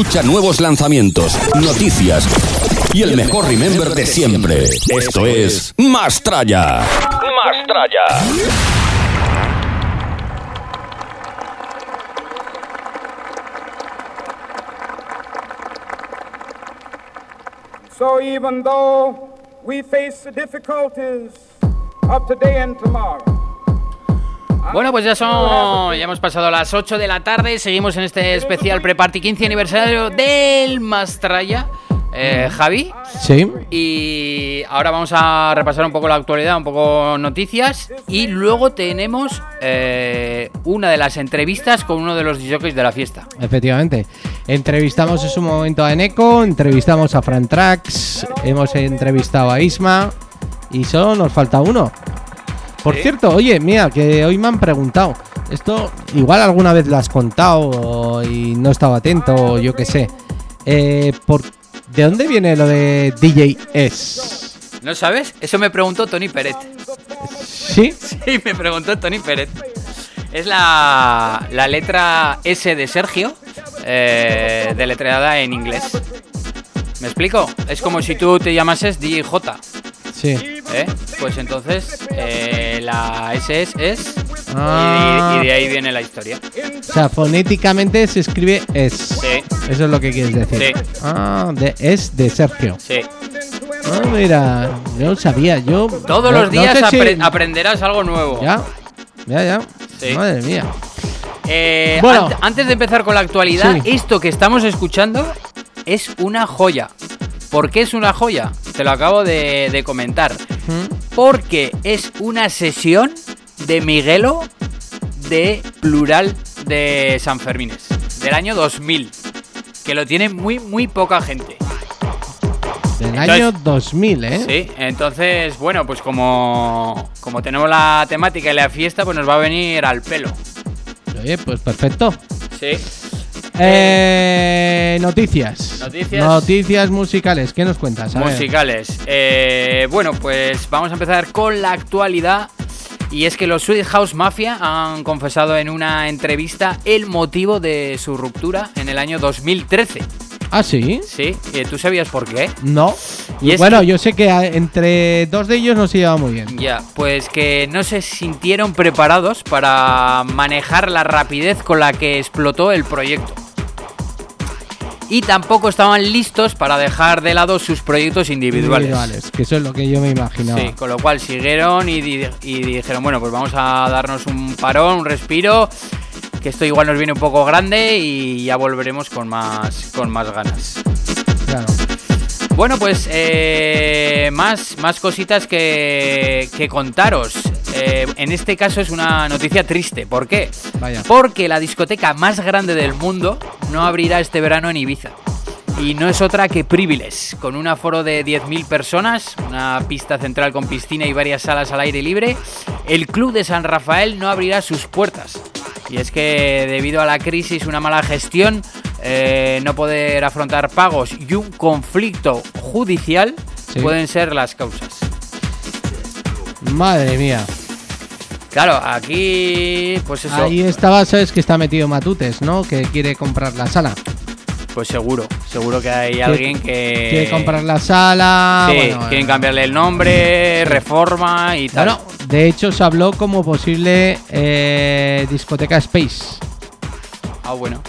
Escucha nuevos lanzamientos, noticias y el mejor remember de siempre. Esto es Mastraya. Mastraya. So even though we face the difficulties of today and tomorrow, Bueno, pues ya son. Ya hemos pasado las 8 de la tarde. Seguimos en este especial pre-party 15 aniversario del Mastraya. Eh, Javi. Sí. Y ahora vamos a repasar un poco la actualidad, un poco noticias. Y luego tenemos eh, una de las entrevistas con uno de los jockeys de la fiesta. Efectivamente. Entrevistamos en su momento a Eneco, entrevistamos a Fran Trax, hemos entrevistado a Isma y solo nos falta uno. Por Sí. cierto, oye, mira, que hoy me han preguntado. Esto igual alguna vez lo has contado y no estaba atento, o yo qué sé. Eh, por, ¿De dónde viene lo de DJ S? ¿No sabes? Eso me preguntó Tony Peret. ¿Sí? Sí, me preguntó Tony Peret. Es la, la letra S de Sergio, eh, deletreada en inglés. ¿Me explico? Es como si tú te llamases DJ. Sí. ¿eh? Pues entonces eh, la S es es Ah. y, y de ahí viene la historia. O sea, fonéticamente se escribe S. Sí. Eso es lo que quieres decir. Sí. Ah, de, es de Sergio. Sí. Ah, mira, yo sabía, yo... Todos no- los no días si- aprenderás algo nuevo. Ya, ya, ya. Sí. Madre mía. Eh, Bueno. ant- antes de empezar con la actualidad, Sí. esto que estamos escuchando es una joya. ¿Por qué es una joya? Te lo acabo de, de comentar. Porque es una sesión de Miguelo de Plural de San Fermines, del año 2000. Que lo tiene muy, muy poca gente. Del Entonces- año 2000, ¿eh? Sí, entonces, bueno, pues como, como tenemos la temática y la fiesta, pues nos va a venir al pelo. Oye, pues perfecto. Sí. Eh, noticias. Noticias. Noticias musicales. ¿Qué nos cuentas? A musicales. Eh, bueno, pues vamos a empezar con la actualidad. Y es que los Sweet House Mafia han confesado en una entrevista el motivo de su ruptura en el año 2013. Ah, sí. ¿Sí? ¿Y ¿Tú sabías por qué? No. Y bueno, que- yo sé que entre dos de ellos no se lleva muy bien. Ya, pues que no se sintieron preparados para manejar la rapidez con la que explotó el proyecto. Y tampoco estaban listos para dejar de lado sus proyectos individuales. Que eso es lo que yo me imaginaba. Sí, con lo cual siguieron y, di- y dijeron, bueno, pues vamos a darnos un parón, un respiro, que esto igual nos viene un poco grande y ya volveremos con más, con más ganas. Claro. Bueno, pues eh, más, más cositas que, que contaros. Eh, en este caso es una noticia triste. ¿Por qué? Vaya. Porque la discoteca más grande del mundo no abrirá este verano en Ibiza. Y no es otra que Privilege, con un aforo de 10.000 personas, una pista central con piscina y varias salas al aire libre. El club de San Rafael no abrirá sus puertas. Y es que debido a la crisis, una mala gestión, eh, no poder afrontar pagos y un conflicto judicial Sí. pueden ser las causas. Madre mía. Claro, aquí, pues eso, Ahí estaba, sabes que está metido Matutes, ¿no? Que quiere comprar la sala. Pues seguro, seguro que hay alguien que... Quiere comprar la sala. Sí, bueno, quieren eh, cambiarle el nombre, reforma y tal. Bueno, de hecho se habló como posible eh, discoteca Space. Ah, bueno.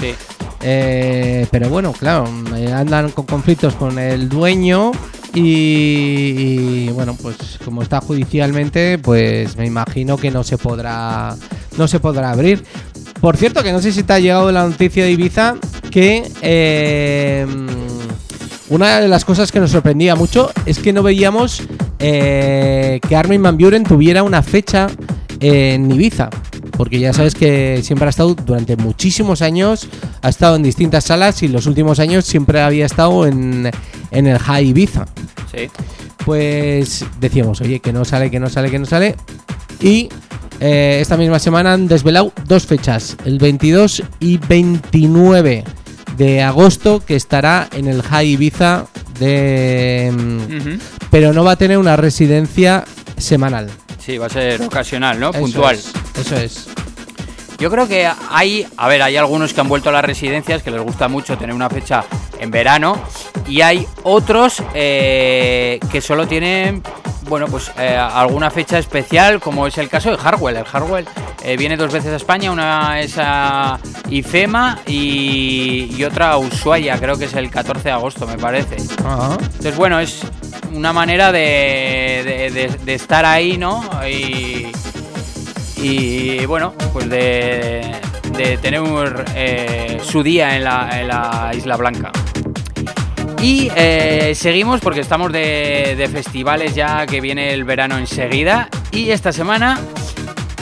Sí. Eh, pero bueno, claro, andan con conflictos con el dueño y, y, bueno, pues como está judicialmente, pues me imagino que no se podrá no se podrá abrir. Por cierto, que no sé si te ha llegado la noticia de Ibiza que eh, una de las cosas que nos sorprendía mucho es que no veíamos eh, que Armin Van Buren tuviera una fecha en Ibiza. Porque ya sabes que siempre ha estado durante muchísimos años, ha estado en distintas salas y los últimos años siempre había estado en, en el High Ibiza. Sí. Pues decíamos, oye, que no sale, que no sale, que no sale. Y eh, esta misma semana han desvelado dos fechas, el 22 y 29 de agosto, que estará en el High Ibiza de... mm. Pero no va a tener una residencia semanal. Sí, va a ser ocasional, ¿no? Eso Puntual. es, eso es. Yo creo que hay, a ver, hay algunos que han vuelto a las residencias que les gusta mucho tener una fecha en verano y hay otros eh, que solo tienen, bueno, pues eh, alguna fecha especial, como es el caso de Harwell. El Harwell eh, viene dos veces a España, una es a IFEMA y, y otra a Ushuaia, creo que es el 14 de agosto, me parece. Entonces, bueno, es una manera de, de- de- de estar ahí, ¿no? Y, y, bueno, pues de, tener eh, su día en la, Isla Blanca. Y eh, seguimos porque estamos de, de festivales ya que viene el verano enseguida. Y esta semana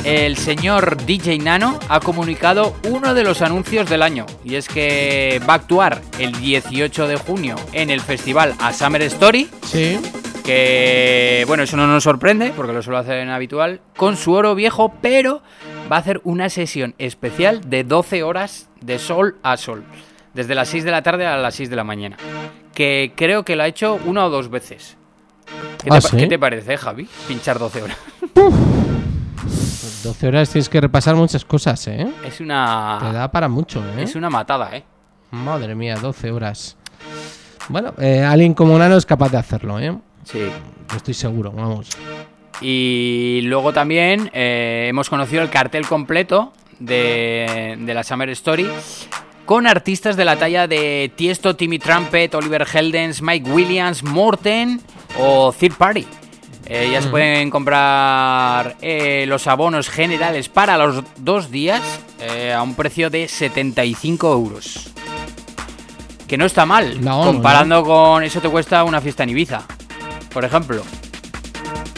el señor DJ Nano ha comunicado uno de los anuncios del año. Y es que va a actuar el 18 de junio en el festival A Summer Story. Sí. Que bueno, eso no nos sorprende porque lo suelo hacer en habitual. Con su oro viejo, pero va a hacer una sesión especial de 12 horas de sol a sol. Desde las 6 de la tarde a las 6 de la mañana. Que creo que lo ha hecho una o dos veces. ¿Qué, ¿Ah, te, pa- sí? qué te parece, Javi? Pinchar 12 horas. 12 horas tienes que repasar muchas cosas, ¿eh? Es Te una. da para mucho, ¿eh? Es una matada, ¿eh? Madre mía, 12 horas. Bueno, eh, alguien como Nano es capaz de hacerlo, ¿eh? Sí. Estoy seguro, vamos. Y luego también eh, hemos conocido el cartel completo de, de la Summer Story con artistas de la talla de Tiesto, Timmy Trumpet, Oliver Heldens, Mike Williams, Morten o Third Party. Eh, ya se pueden comprar eh, los abonos generales para los dos días a un precio de 75 euros. Que no está mal, No, no, comparando con eso te cuesta una fiesta en Ibiza, por ejemplo.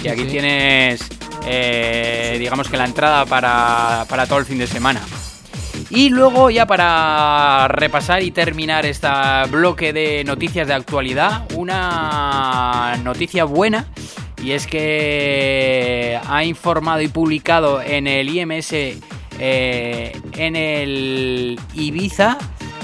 Y aquí sí. tienes, eh, digamos que la entrada para, para todo el fin de semana. Y luego ya para repasar y terminar este bloque de noticias de actualidad, una noticia buena. Y es que ha informado y publicado en el IMS, eh, en el Ibiza,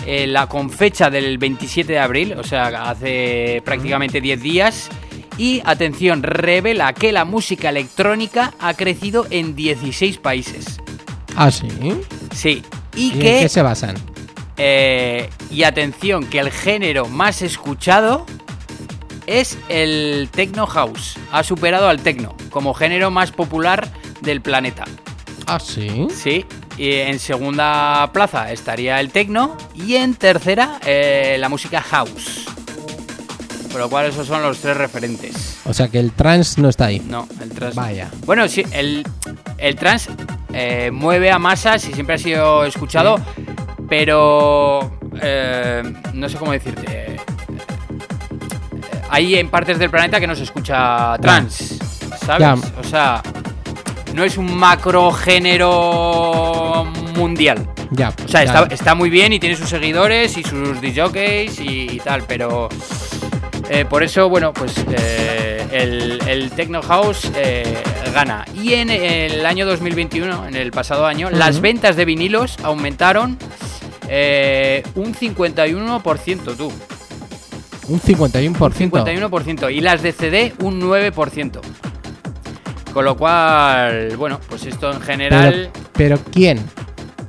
eh, la con fecha del 27 de abril, o sea, hace prácticamente 10 días. Y atención, revela que la música electrónica ha crecido en 16 países. Ah, sí. Sí. Y, ¿Y en qué se basan? eh, y atención, que el género más escuchado es el techno house. Ha superado al techno como género más popular del planeta. Ah, sí. Sí. Y en segunda plaza estaría el techno y en tercera eh, la música house. Por lo cual esos son los tres referentes. O sea que el trance no está ahí. No, el trans. Vaya. Bueno, sí, el, el trans eh, mueve a masas y siempre ha sido escuchado, pero eh, no sé cómo decirte. eh, Hay en partes del planeta que no se escucha trans, ¿sabes? Ya. O sea, no es un macro género mundial. Ya. O sea, ya. está, está muy bien y tiene sus seguidores y sus DJs y, y tal, pero eh, por eso, bueno, pues eh, el, el Techno House eh, gana. Y en el año 2021, en el pasado año, las ventas de vinilos aumentaron eh, un 51%, tú. Un 51%. 51%. Y las de CD un 9%. Con lo cual, bueno, pues esto en general... Pero, pero ¿quién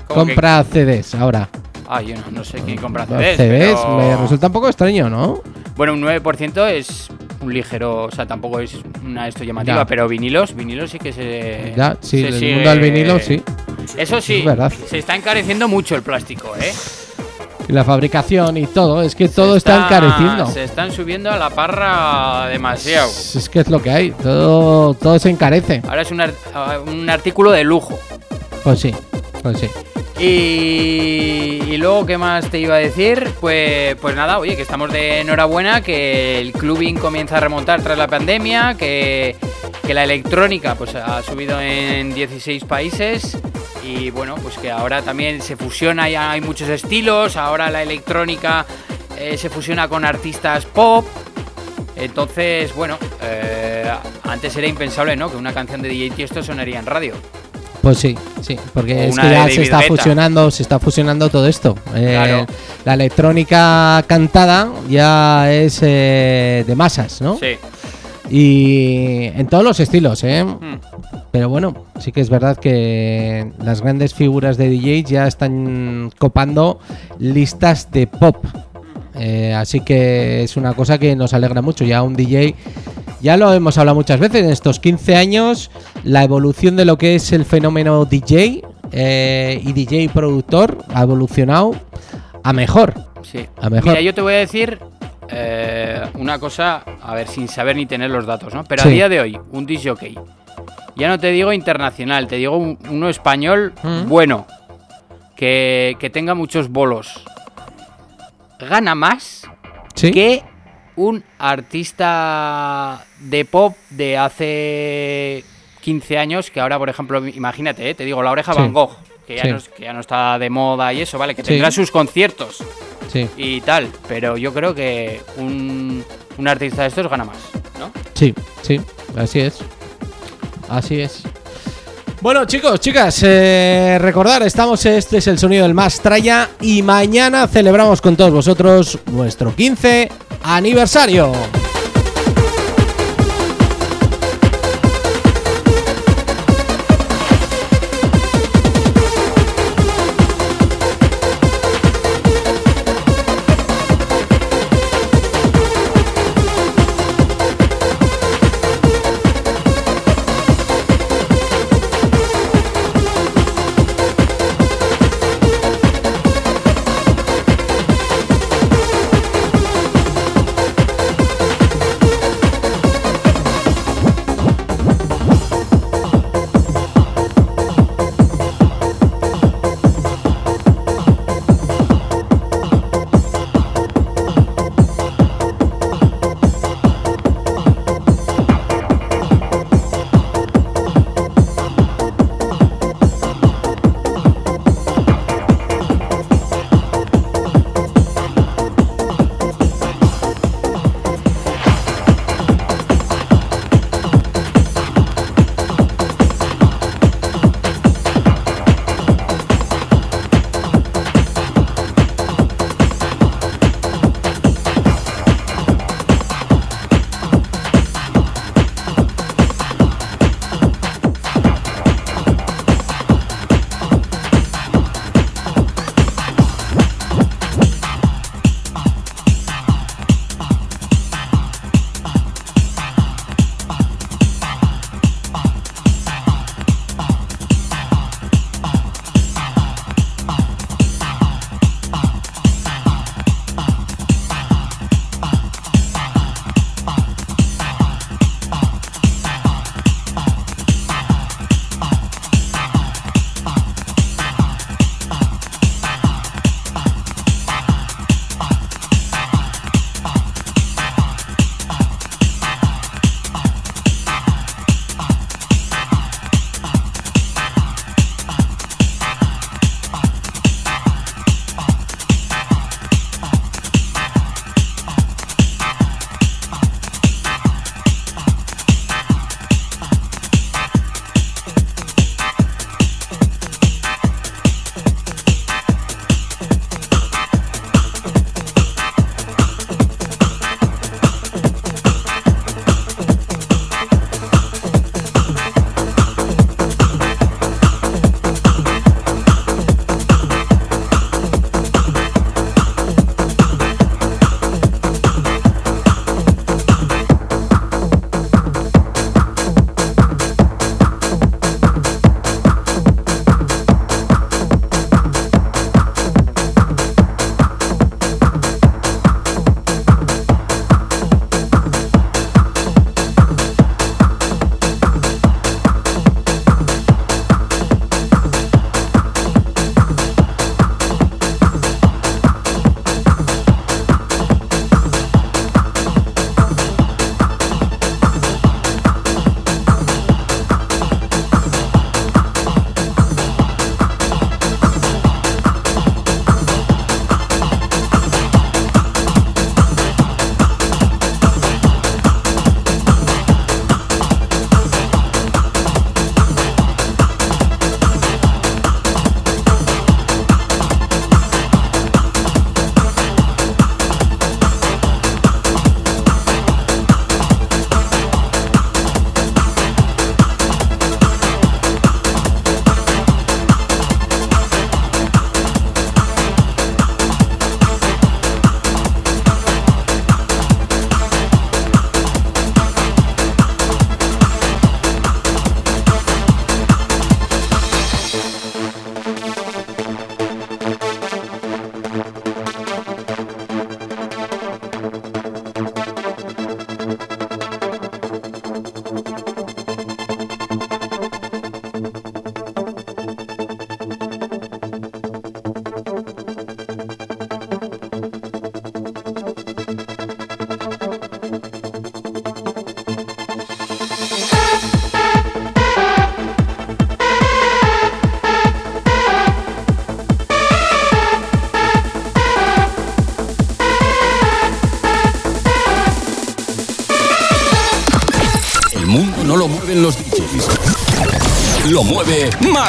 ¿Cómo que- compra CDs ahora? Ah, yo no, no sé quién compra CDs. CDs pero- me resulta un poco extraño, ¿no? Bueno, un 9% es un ligero, o sea, tampoco es una esto llamativa, Ya. pero vinilos, vinilos sí que se. Ya, sí, se el sigue- mundo del vinilo, sí. Eso sí, Es verdad. se está encareciendo mucho el plástico, ¿eh? Y la fabricación y todo, es que todo está, encareciendo. Se están subiendo a la parra demasiado. Es que es lo que hay, todo, todo se encarece. Ahora es un, ar- un artículo de lujo. Pues sí, pues sí. Y, luego, ¿qué más te iba a decir? Pues, pues nada, oye, que estamos de enhorabuena, que el clubing comienza a remontar tras la pandemia, que, que la electrónica pues ha subido en 16 países y bueno, pues que ahora también se fusiona, ya hay muchos estilos, ahora la electrónica eh, se fusiona con artistas pop. Entonces, bueno, eh, antes era impensable, ¿no? Que una canción de DJ Tiesto sonaría en radio. Pues sí, sí, porque es que ya se está fusionando, se está fusionando todo esto. Eh. La electrónica cantada ya es eh, de masas, ¿no? Sí. Y en todos los estilos, ¿eh? Mm. Pero bueno, sí que es verdad que las grandes figuras de DJ ya están copando listas de pop. Eh, así que es una cosa que nos alegra mucho. Ya un DJ, ya lo hemos hablado muchas veces, en estos 15 años, la evolución de lo que es el fenómeno DJ eh, y DJ productor ha evolucionado a mejor. Sí. A mejor. Mira, yo te voy a decir eh, una cosa, a ver, sin saber ni tener los datos, ¿no? Pero Sí. a día de hoy, un disc jockey, ya no te digo internacional, te digo un- uno español Mm. bueno, que, que tenga muchos bolos, gana más Sí. que un artista de pop de hace 15 años, que ahora, por ejemplo, imagínate, ¿eh? te digo, la oreja Sí. Van Gogh, que ya, Sí. no, es- que ya no está de moda y eso, ¿vale? Que Sí. tendrá sus conciertos y tal, pero yo creo que un, un artista de estos gana más, ¿no? sí, sí, así es. Así es. Bueno, chicos, chicas, eh, recordar, estamos, este es el sonido del más traya y mañana celebramos con todos vosotros nuestro 15 aniversario.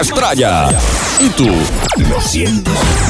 Mastraya. ¿Y tú lo sientes?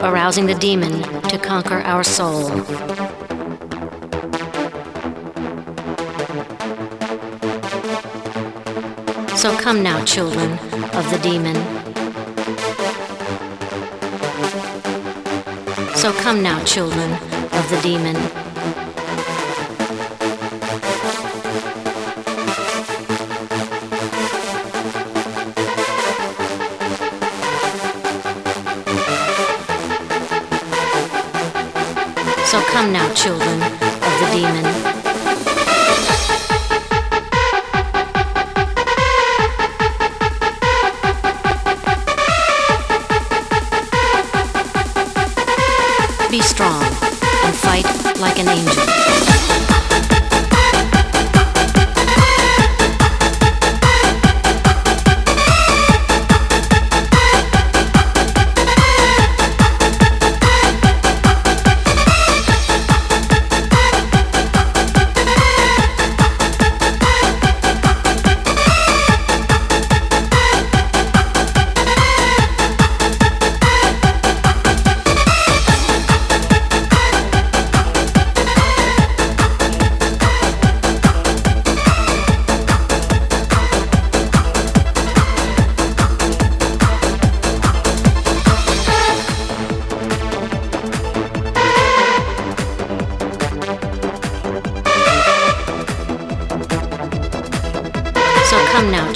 arousing the demon to conquer our soul. So come now, children of the demon. So come now, children of the demon. Come now, children of the demon.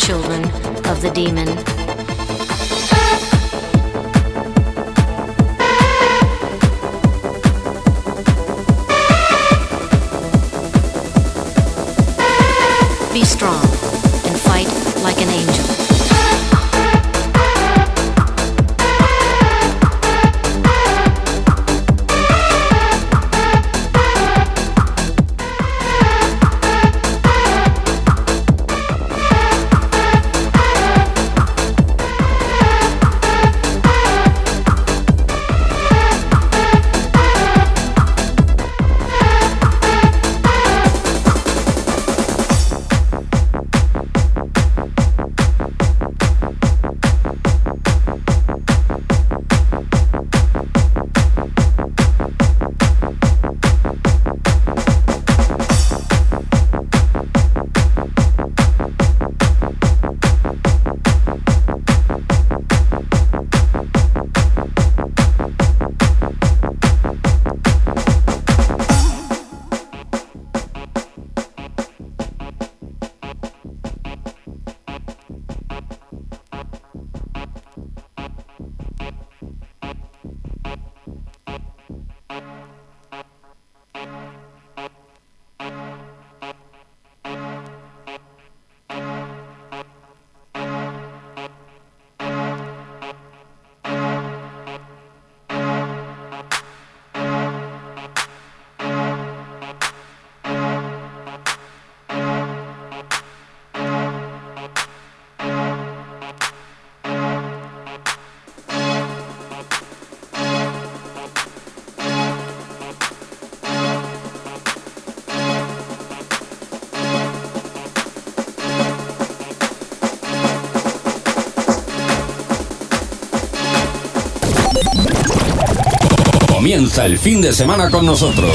Children of the demon. El fin de semana con nosotros.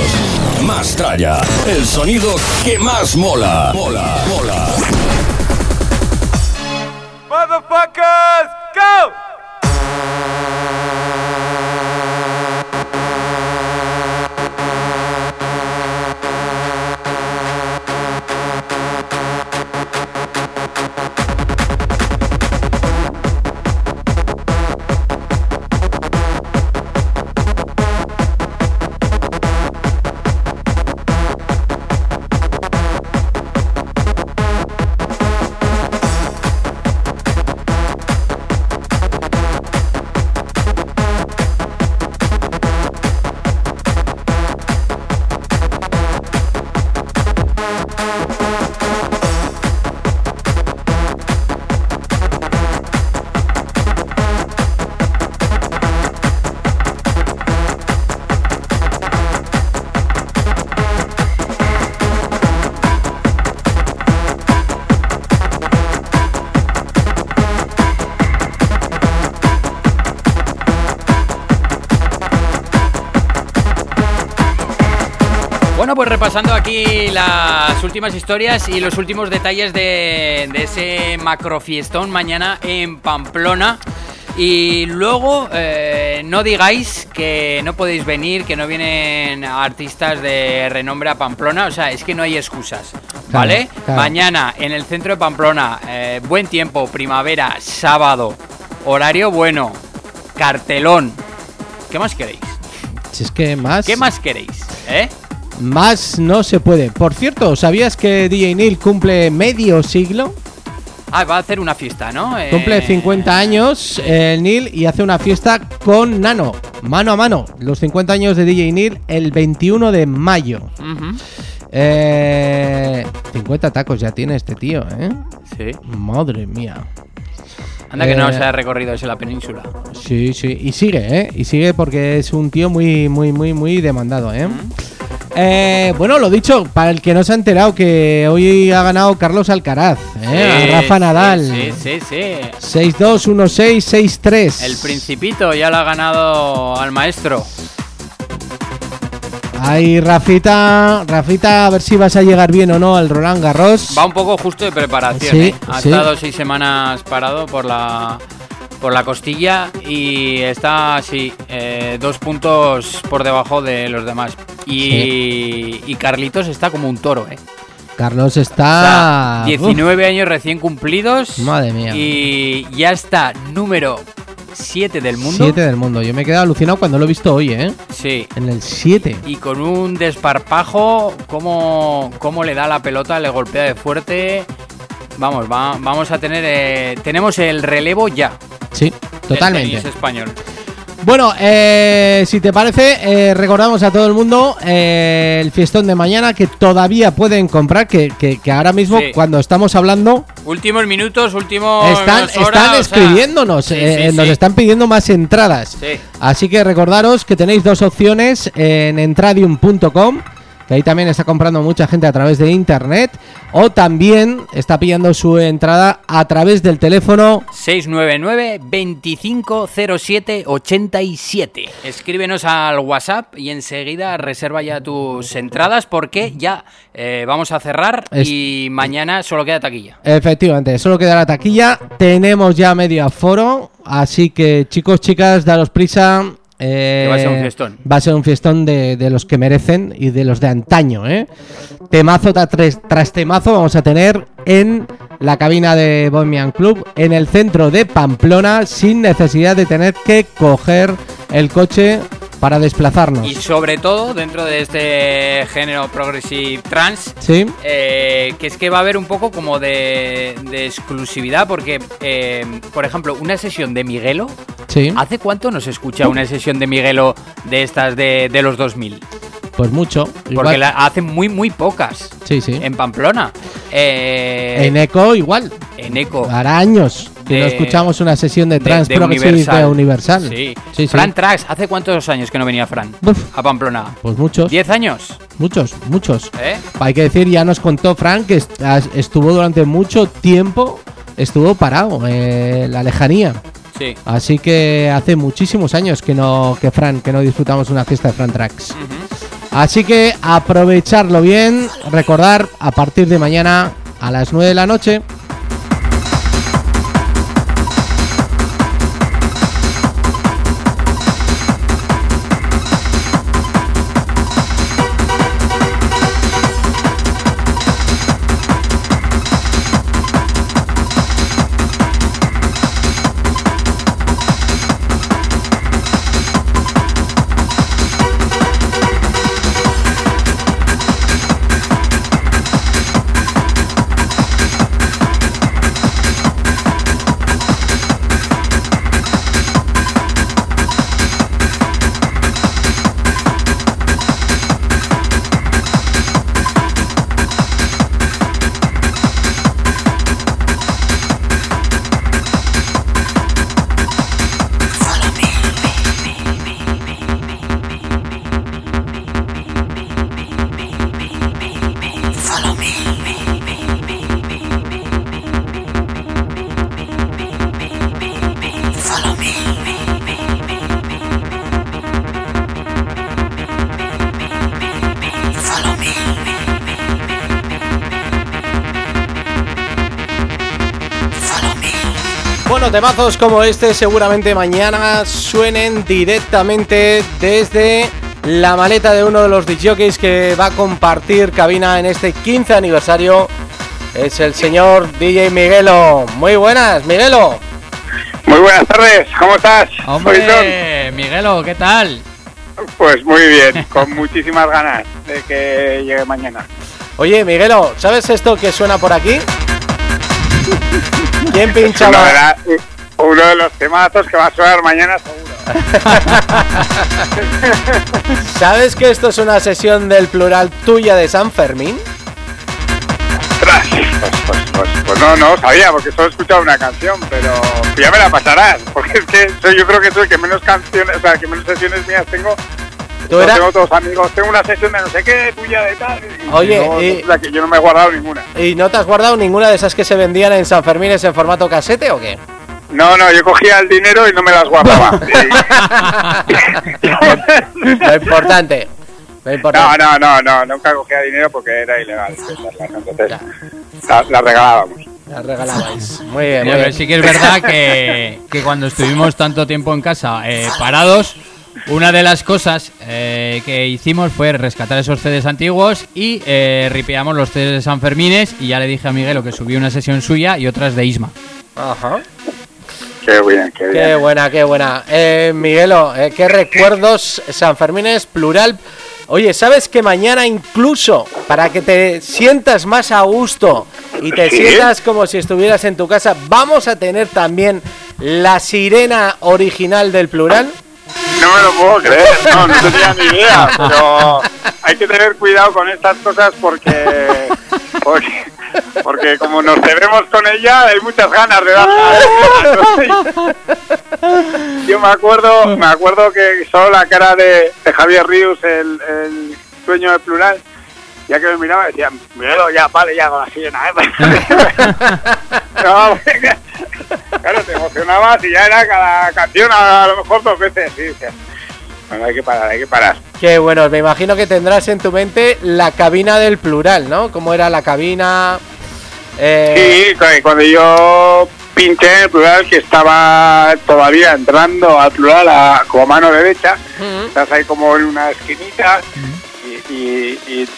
Más tralla, el sonido que más mola. Mola, mola. Repasando aquí las últimas historias y los últimos detalles de, de ese macrofiestón mañana en Pamplona. Y luego, eh, no digáis que no podéis venir, que no vienen artistas de renombre a Pamplona. O sea, es que no hay excusas, ¿vale? claro. Mañana en el centro de Pamplona, eh, buen tiempo, primavera, sábado, horario bueno, cartelón. ¿Qué más queréis? Si es que más. ¿Qué más queréis? ¿Eh? Más no se puede. Por cierto, ¿sabías que DJ Neil cumple medio siglo? Ah, va a hacer una fiesta, ¿no? Eh, Cumple 50 años eh, el Neil y hace una fiesta con Nano, mano a mano. Los 50 años de DJ Neil el 21 de mayo. ujú, Eh, 50 tacos ya tiene este tío, ¿eh? Sí. Madre mía. Anda que no Eh, se ha recorrido eso en la península. Sí, sí. Y sigue, ¿eh? Y sigue porque es un tío muy, muy, muy, muy demandado, ¿eh? Eh, bueno, lo dicho, para el que no se ha enterado que hoy ha ganado Carlos Alcaraz, ¿eh? Sí, a Rafa sí, Nadal. Sí, sí, sí. 6-2, 1-6, 6-3. El Principito ya lo ha ganado al maestro. Ahí, Rafita, Rafita, a ver si vas a llegar bien o no al Roland Garros. Va un poco justo de preparación. Sí, ¿eh? Ha sí. estado seis semanas parado por la por la costilla y está así eh, dos puntos por debajo de los demás. Y, y Carlitos está como un toro, ¿eh? Carlos está. sea, 19 años recién cumplidos. Madre mía. Y ya está número 7 del mundo. 7 del mundo. Yo me he quedado alucinado cuando lo he visto hoy, ¿eh? Sí. En el 7. Y con un desparpajo, cómo, cómo le da la pelota, le golpea de fuerte. Vamos, va- vamos a tener. eh, tenemos el relevo ya. Sí, totalmente. tenis español. Bueno, eh, si te parece, eh, recordamos a todo el mundo eh, el fiestón de mañana que todavía pueden comprar, que, que- que ahora mismo, Sí. cuando estamos hablando, Últimos minutos, últimos. están, horas, están o sea, escribiéndonos, sí, eh, sí, nos están pidiendo más entradas. Sí. Así que recordaros que tenéis dos opciones en entradium.com, que ahí también está comprando mucha gente a través de internet, o también está pillando su entrada a través del teléfono 699-2507-87. Escríbenos al WhatsApp y enseguida reserva ya tus entradas porque ya eh, vamos a cerrar Es- y mañana solo queda taquilla. Efectivamente, solo queda la taquilla. Tenemos ya medio aforo. Así que, chicos, chicas, daros prisa. Eh, Que va a ser un fiestón. Va a ser un fiestón de, de los que merecen y de los de antaño, ¿eh? Temazo tres- tras temazo vamos a tener en la cabina de Bohemian Club, en el centro de Pamplona, sin necesidad de tener que coger el coche para desplazarnos. Y sobre todo dentro de este género progressive trans, Sí, eh, que es que va a haber un poco como de, de exclusividad porque, eh, por ejemplo, una sesión de Miguelo, sí. ¿hace cuánto no se escucha una sesión de Miguelo de estas de, de los 2000? Pues mucho. Porque Igual- la hacen muy, muy pocas Sí, sí. en Pamplona. Eh, En Eco igual. en Eco. Hará años que no De- escuchamos una sesión de de- trans de de Universal. Sí. sí, sí. Fran Trax, ¿hace cuántos años que no venía Fran Uf. a Pamplona? Pues muchos, ¿10 años? muchos, muchos. ¿Eh? Hay que decir, ya nos contó Frank que estuvo durante mucho tiempo, estuvo parado, eh, la lejanía. Sí. Así que hace muchísimos años que no, que Fran, que no disfrutamos una fiesta de Fran Tracks. Así que aprovecharlo bien, recordar a partir de mañana a las 9 de la noche. Temazos como este seguramente mañana suenen directamente desde la maleta de uno de los DJs que va a compartir cabina en este 15 aniversario. Es el señor DJ Miguelo. Muy buenas, Miguelo. Muy buenas tardes, ¿cómo estás? Hombre, Miguelo, ¿qué tal? Pues muy bien, con muchísimas ganas de que llegue mañana. Oye, Miguelo, ¿sabes esto que suena por aquí? ¿Quién pinchaba? De, la- los temazos que va a sonar mañana seguro. ¿Sabes que esto es una sesión del plural tuya de San Fermín? Ostras, Pues, pues, pues, pues no, no sabía, porque solo he escuchado una canción, pero ya me la pasarás, porque es que yo creo que soy el que menos canciones, o sea, que menos sesiones mías tengo. ¿Tú No eras? Tengo otros amigos, tengo una sesión de no sé qué, tuya de tal. y Oye, no, y- o sea, que yo no me he guardado ninguna. ¿Y no te has guardado ninguna de esas que se vendían en San Fermín en formato casete o qué? No, no, yo cogía el dinero y no me las guardaba. Lo importante. Lo No, importante. no, no, no, nunca cogía dinero porque era ilegal. Entonces, la, la regalábamos. La regalabais. Muy bien, muy bien. sí que es verdad que, que cuando estuvimos tanto tiempo en casa eh, parados, una de las cosas eh, que hicimos fue rescatar esos CDs antiguos y eh, ripeamos los CDs de San Fermines y ya le dije a Miguelo que subí una sesión suya y otras de Isma. Ajá. Qué bien, qué bien. Qué buena, qué buena. Eh, Miguelo, eh, ¿qué recuerdos San Fermín es plural? Oye, ¿sabes que mañana incluso para que te sientas más a gusto y te ¿Sí? sientas como si estuvieras en tu casa, vamos a tener también la sirena original del plural? No me lo puedo creer, no, no tenía ni idea, pero hay que tener cuidado con estas cosas porque, porque, porque como nos cebemos con ella, hay muchas ganas de darla. Yo me acuerdo, me acuerdo que solo la cara de, Javier Ríos, el, el dueño de Plural, ya que me miraba decía, míralo ya, vale, ya con la sirena, ¿eh? no. Claro, te emocionabas y ya era cada canción a lo mejor dos veces. Sí, dices, bueno, hay que parar, hay que parar. Qué bueno, me imagino que tendrás en tu mente la cabina del plural, ¿no? ¿Cómo era la cabina? Eh, Sí, cu- cuando yo pinché el plural que estaba todavía entrando al plural a, como mano derecha, estás ahí como en una esquinita y, y- y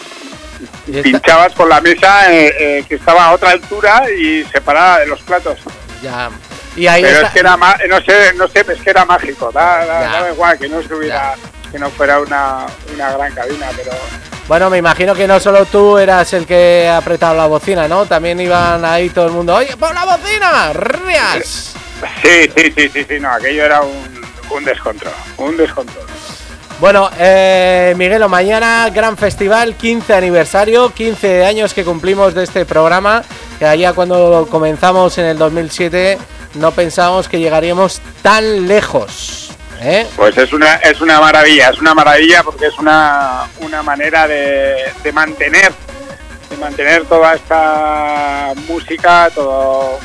y esta- pinchabas con la mesa eh, eh, que estaba a otra altura y separada de los platos. ya. Y ahí Pero está- es que era no sé, no sé, es que era mágico, da, da- daba igual que no se hubiera, que no fuera una, una gran cabina, pero Bueno, me imagino que no solo tú eras el que apretaba la bocina, ¿no? También iban ahí todo el mundo, oye, pon la bocina, rías. sí, sí, sí, sí, sí, no, aquello era un, un descontrol, un descontrol. Bueno, eh, Miguelo, mañana gran festival, 15 aniversario, 15 años que cumplimos de este programa, que allá cuando comenzamos en el 2007 no pensábamos que llegaríamos tan lejos. ¿eh? Pues es una, es una maravilla, es una maravilla porque es una, una manera de, de mantener, de mantener toda esta música, todo,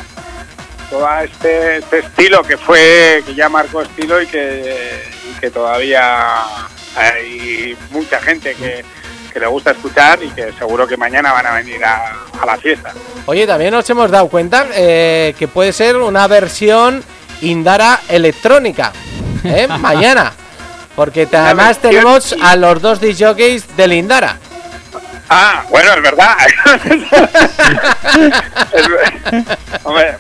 todo este, este estilo que fue, que ya marcó estilo y que, y que todavía hay mucha gente que, que le gusta escuchar y que seguro que mañana van a venir a, a la fiesta. Oye, también nos hemos dado cuenta eh, que puede ser una versión Indara electrónica. ¿eh? Mañana. Porque te- además tenemos a los dos disjockeys del Indara. Ah, bueno, es verdad. Es ver- Hombre,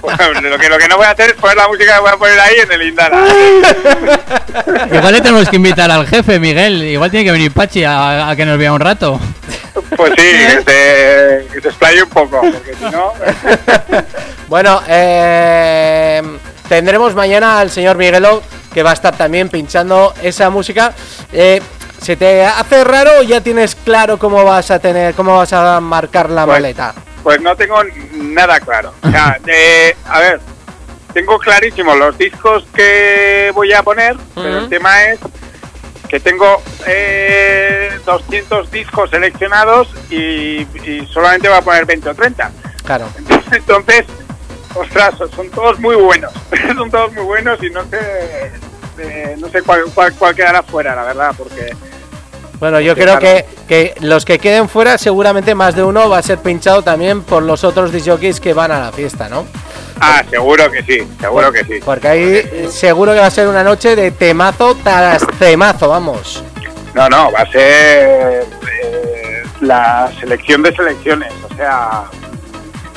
bueno, lo, que, lo que no voy a hacer es poner la música que voy a poner ahí en el Indara. Igual le tenemos que invitar al jefe, Miguel. Igual tiene que venir Pachi a, a que nos vea un rato. Pues sí, que se, que se explaye un poco, porque si no... Bueno, eh, tendremos mañana al señor Miguelo que va a estar también pinchando esa música. Eh, ¿Se te hace raro o ya tienes claro cómo vas a tener, cómo vas a marcar la Pues- maleta? Pues no tengo nada claro. O sea, eh, a ver, tengo clarísimo los discos que voy a poner, pero el tema es que tengo eh, 200 discos seleccionados y, y solamente voy a poner 20 o 30. Claro. Entonces, ostras, son todos muy buenos. son todos muy buenos y no sé, eh, no sé cuál, cuál, cuál quedará fuera, la verdad, porque Bueno, yo creo que, que los que queden fuera, seguramente más de uno va a ser pinchado también por los otros disjockeys que van a la fiesta, ¿no? Ah, seguro que sí, seguro que sí. Porque ahí seguro que va a ser una noche de temazo tras temazo, vamos. No, no, va a ser eh, la selección de selecciones. O sea,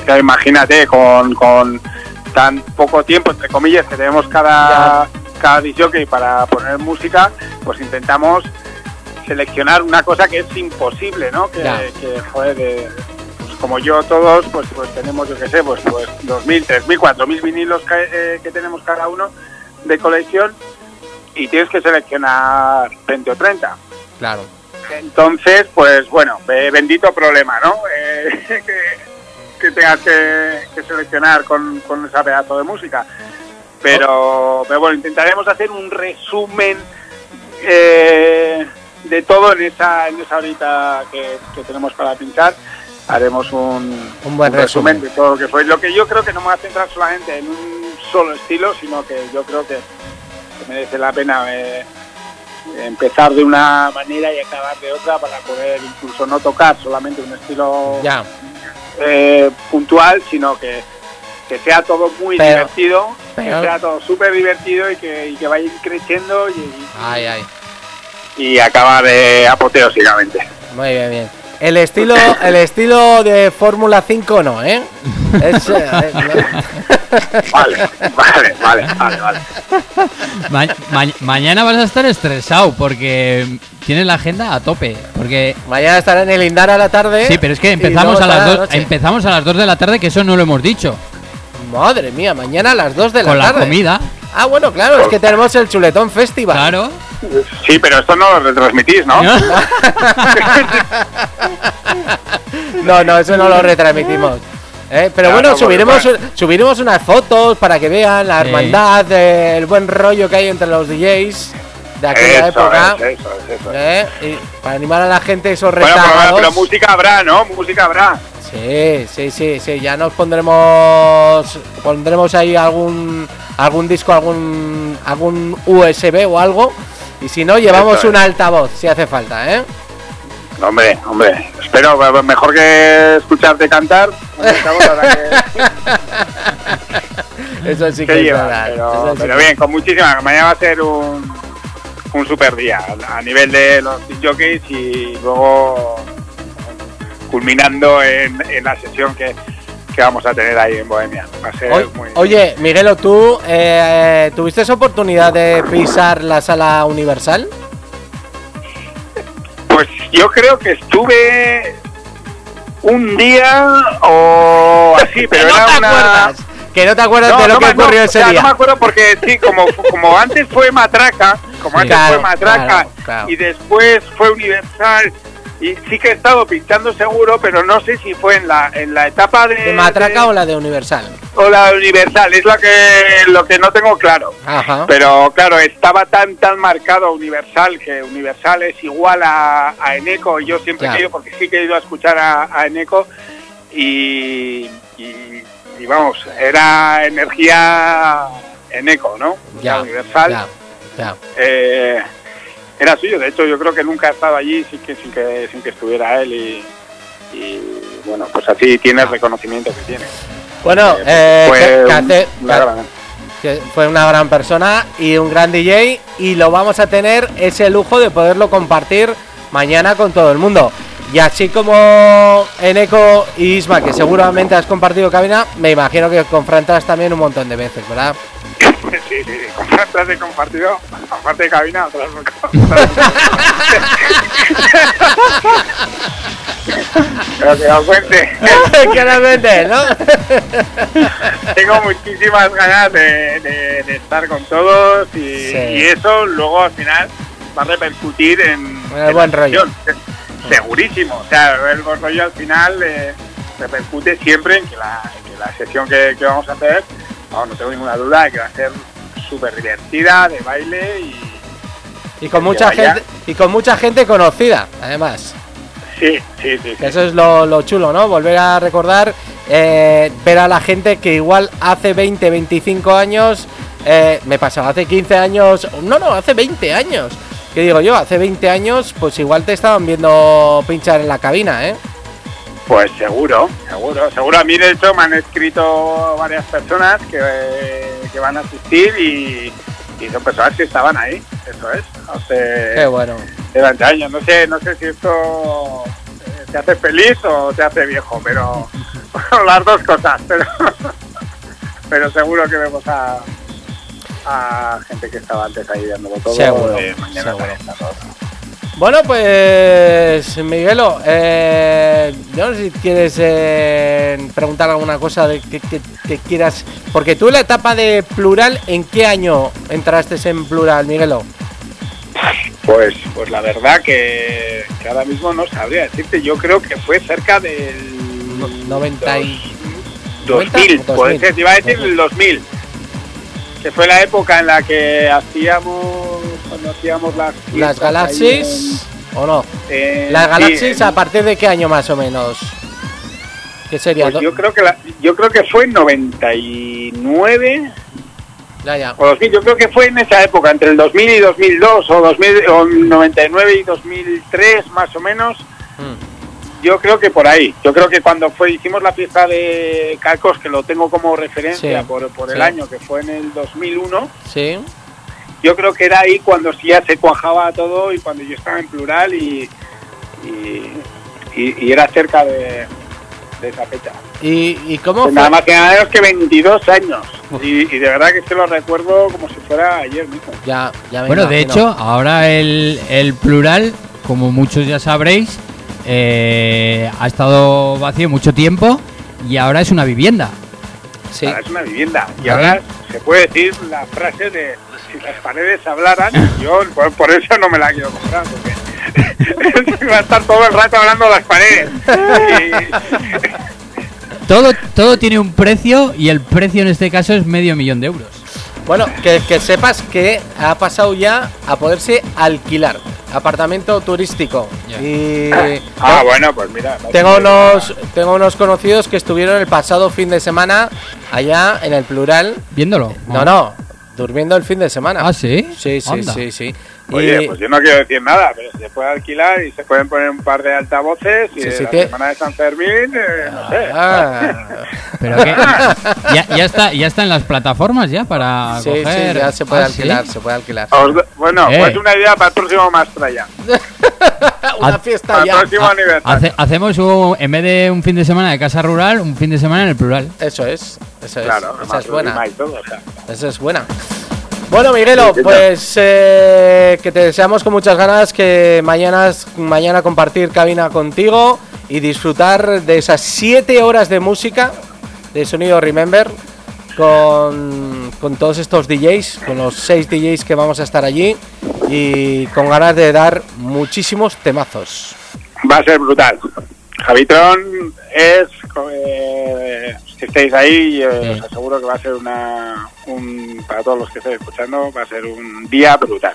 o sea, imagínate, con, con tan poco tiempo, entre comillas, que tenemos cada, cada disjockey para poner música, pues intentamos seleccionar una cosa que es imposible, ¿no? Que, joder, de- pues como yo todos, pues, pues tenemos, yo qué sé, pues, pues 2.000, 3.000, 4.000 vinilos que, eh, que tenemos cada uno de colección y tienes que seleccionar 20 o 30. Claro. Entonces, pues bueno, bendito problema, ¿no? Eh, que, que tengas que, que seleccionar con, con esa pedazo de música. Pero, pero bueno, intentaremos hacer un resumen eh, de todo en esa, en esa horita que, que tenemos para pinchar. Haremos un, Un buen resumen resumen. de todo lo que fue. Lo que yo creo que no me va a centrar solamente en un solo estilo, sino que yo creo que, que merece la pena eh, empezar de una manera y acabar de otra para poder incluso no tocar solamente un estilo Ya. eh, puntual, sino que, que sea todo muy Pero- divertido, pero- que sea todo súper divertido y que, y que vaya creciendo y, Ay, ay. Y acabar eh, apoteósicamente. Muy bien, bien. El estilo, el estilo de Fórmula 5 no, ¿eh? Es, eh, eh, Vale, vale, vale, vale, vale. Ma- ma- mañana vas a estar estresado porque tienes la agenda a tope. Porque mañana estará en el Indar a la tarde. sí, pero es que empezamos a las dos, empezamos a las 2 de la tarde, que eso no lo hemos dicho. Madre mía, mañana a las 2 de la Con la tarde. comida. Ah, bueno, claro, es que tenemos el Chuletón Festival. Claro. Sí, pero esto no lo retransmitís, ¿no? No, no, eso no lo retransmitimos. ¿eh? Pero No, bueno, no, subiremos, bueno. subiremos unas fotos para que vean la hermandad, eh, el buen rollo que hay entre los DJs de aquella Eso época. es, eso es, eso es. ¿eh? Y para animar a la gente esos Bueno, pero, música habrá, ¿no? Música habrá. Sí, sí, sí, sí, ya nos pondremos pondremos ahí algún algún disco, algún algún USB o algo y si no llevamos es. un altavoz si hace falta, ¿eh? Hombre, hombre, espero, mejor que escucharte cantar. que- Eso sí que que lleva, pero, pero bien, con muchísima. Mañana va a ser un, un super día a nivel de los jockeys y luego culminando en, en la sesión que, que vamos a tener ahí en Bohemia. Va a ser Oy- muy. Oye, Miguelo, ¿tú eh, tuviste esa oportunidad de pisar la sala universal? Pues yo creo que estuve un día o así, pero no era una. acuerdas, que no te acuerdas de lo no que me- ocurrió ese o sea, día. No me acuerdo porque sí, como, como antes fue Matraca, como antes Claro, fue Matraca claro, claro. y después fue Universal y sí que he estado pinchando seguro, pero no sé si fue en la en la etapa de, ¿De Matraca de- o la de Universal? o la de Universal, es lo que lo que no tengo claro. Ajá. Pero claro, estaba tan tan marcado Universal que Universal es igual a, a Eneco. y Yo siempre he ido, porque sí que he ido a escuchar a, a Eneco y, y, y vamos, era energía en eco, ¿no? Ya, universal. ya, ya. Eh, era suyo, de hecho yo creo que nunca ha estado allí sin que, sin que, sin que estuviera él y, y, bueno, pues así tiene el reconocimiento que tiene. Bueno, Eh, fue que- que un- hace- una que- gran- que fue una gran persona y un gran DJ y lo vamos a tener ese lujo de poderlo compartir mañana con todo el mundo. Y así como Eneco y Isma, que seguramente has compartido cabina, me imagino que con Frantas también un montón de veces, ¿verdad? sí, sí, sí, con Frantas he compartido, aparte de cabina, otras Pero que os cuente. Claramente, ¿no? Tengo muchísimas ganas de, de- de estar con todos y, y eso luego al final va a repercutir en, En buen la rollo. sesión. Se- Segurísimo. O sea, el rollo al final eh, repercute siempre en que la, que la sesión que, que vamos a hacer, vamos, no tengo ninguna duda de que va a ser súper divertida, de baile y Y con mucha vaya. gente y con mucha gente conocida, además. sí, sí, sí. Que eso es lo, lo chulo, ¿no? Volver a recordar, eh, ver a la gente que igual hace 20, 25 años, eh, me pasaba hace 15 años, no, no, hace 20 años. ¿Qué digo yo? Hace 20 años, pues igual te estaban viendo pinchar en la cabina, ¿eh? Pues seguro, seguro, seguro. A mí de hecho me han escrito varias personas que, que van a asistir y, y son personas que estaban ahí, eso es, hace Qué bueno. de 20 años. No sé, no sé si esto eh, te hace feliz o te hace viejo, pero las dos cosas, pero, pero seguro que vemos a, a gente que estaba antes ahí dándolo todo. Seguro, eh, mañana seguro. Bueno, pues Miguelo, eh, yo no sé si quieres eh, preguntar alguna cosa de que, que- que quieras, porque tú en la etapa de plural, ¿en qué año entraste en plural, Miguelo? Pues, pues la verdad que, que ahora mismo no sabría decirte. Yo creo que fue cerca del 90 y... 2000, 90, puede ser, te iba a decir el 2000, que fue la época en la que hacíamos, cuando hacíamos las ¿Las Galaxies o no? eh, ¿Las sí, Galaxies en- a partir de qué año más o menos? ¿Qué sería? pues yo creo que la- yo creo que fue en 99 Ya, ya. o 2000, yo creo que fue en esa época, entre el 2000 y 2002 o 2000 o 99 y 2003 más o menos. Mm. Yo creo que por ahí. Yo creo que cuando fue hicimos la fiesta de Cacos, que lo tengo como referencia Sí, por, por el sí. año, que fue en el 2001, Sí. yo creo que era ahí cuando sí ya se cuajaba todo y cuando yo estaba en plural y, y, y- y era cerca de, de esa fecha. ¿Y, y cómo Pues fue? nada más que nada menos que 22 años. Y, y de verdad que que lo recuerdo como si fuera ayer mismo. Ya, ya me Bueno, de hecho, ahora el, el plural, como muchos ya sabréis, eh, ha estado vacío mucho tiempo y ahora es una vivienda. Sí. Ahora es una vivienda. Y ahora se puede decir la frase de si las paredes hablaran, yo por, por eso no me la quiero comprar, porque va a estar todo el rato hablando de las paredes. Todo, todo tiene un precio y el precio en este caso es medio millón de euros. Bueno, que, que sepas que ha pasado ya a poderse alquilar apartamento turístico. Y ah, bueno, pues mira. tengo unos tengo unos conocidos que estuvieron el pasado fin de semana allá en el plural. Viéndolo. No, no, durmiendo el fin de semana. ¿Ah, sí? Sí, sí, sí, sí. Oye, Y- pues yo no quiero decir nada, pero se puede alquilar y se pueden poner un par de altavoces y Sí, de sí, la te- semana de San Fermín, eh, no sé. Ah. Pero que ya, ya está, ya está en las plataformas ya para Sí, coger. sí, ya se puede Ah, alquilar, ¿sí? se puede alquilar. Os bueno, Eh. pues una idea para el próximo Mastraya. Una fiesta Para el ya. próximo aniversario. Hace- hacemos un, en vez de un fin de semana de casa rural, un fin de semana en el plural. Eso es, eso es. Claro, esa es buena. todo, o sea. Esa es buena. Bueno, Miguelo, pues eh, que te deseamos con muchas ganas que mañana, mañana compartir cabina contigo y disfrutar de esas siete horas de música de sonido Remember con, con todos estos DJs, con los seis DJs que vamos a estar allí y con ganas de dar muchísimos temazos. Va a ser brutal. Javitron es, eh, si estáis ahí, eh, os aseguro que va a ser una, un, para todos los que estén escuchando, va a ser un día brutal.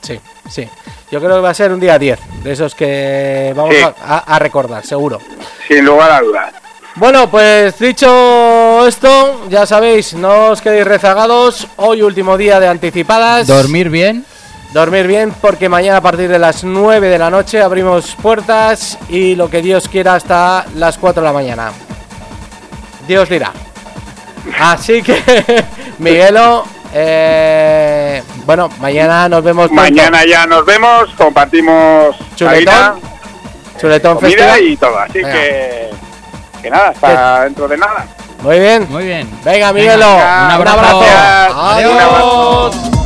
Sí, sí. Yo creo que va a ser un día 10, de esos que vamos Sí. a- a recordar, seguro. Sin lugar a dudas. Bueno, pues dicho esto, ya sabéis, no os quedéis rezagados. Hoy último día de anticipadas. Dormir bien. Dormir bien porque mañana a partir de las 9 de la noche abrimos puertas y lo que Dios quiera hasta las 4 de la mañana. Dios dirá. Así que, Miguelo, eh, bueno, mañana nos vemos. pronto. Mañana ya nos vemos, compartimos Chuletón, harina, Chuletón comida Festival. y todo. Así Venga. que, que nada, hasta dentro de nada. Muy bien. Muy bien. Venga, Miguelo. Venga, un abrazo. Adiós. Un abrazo.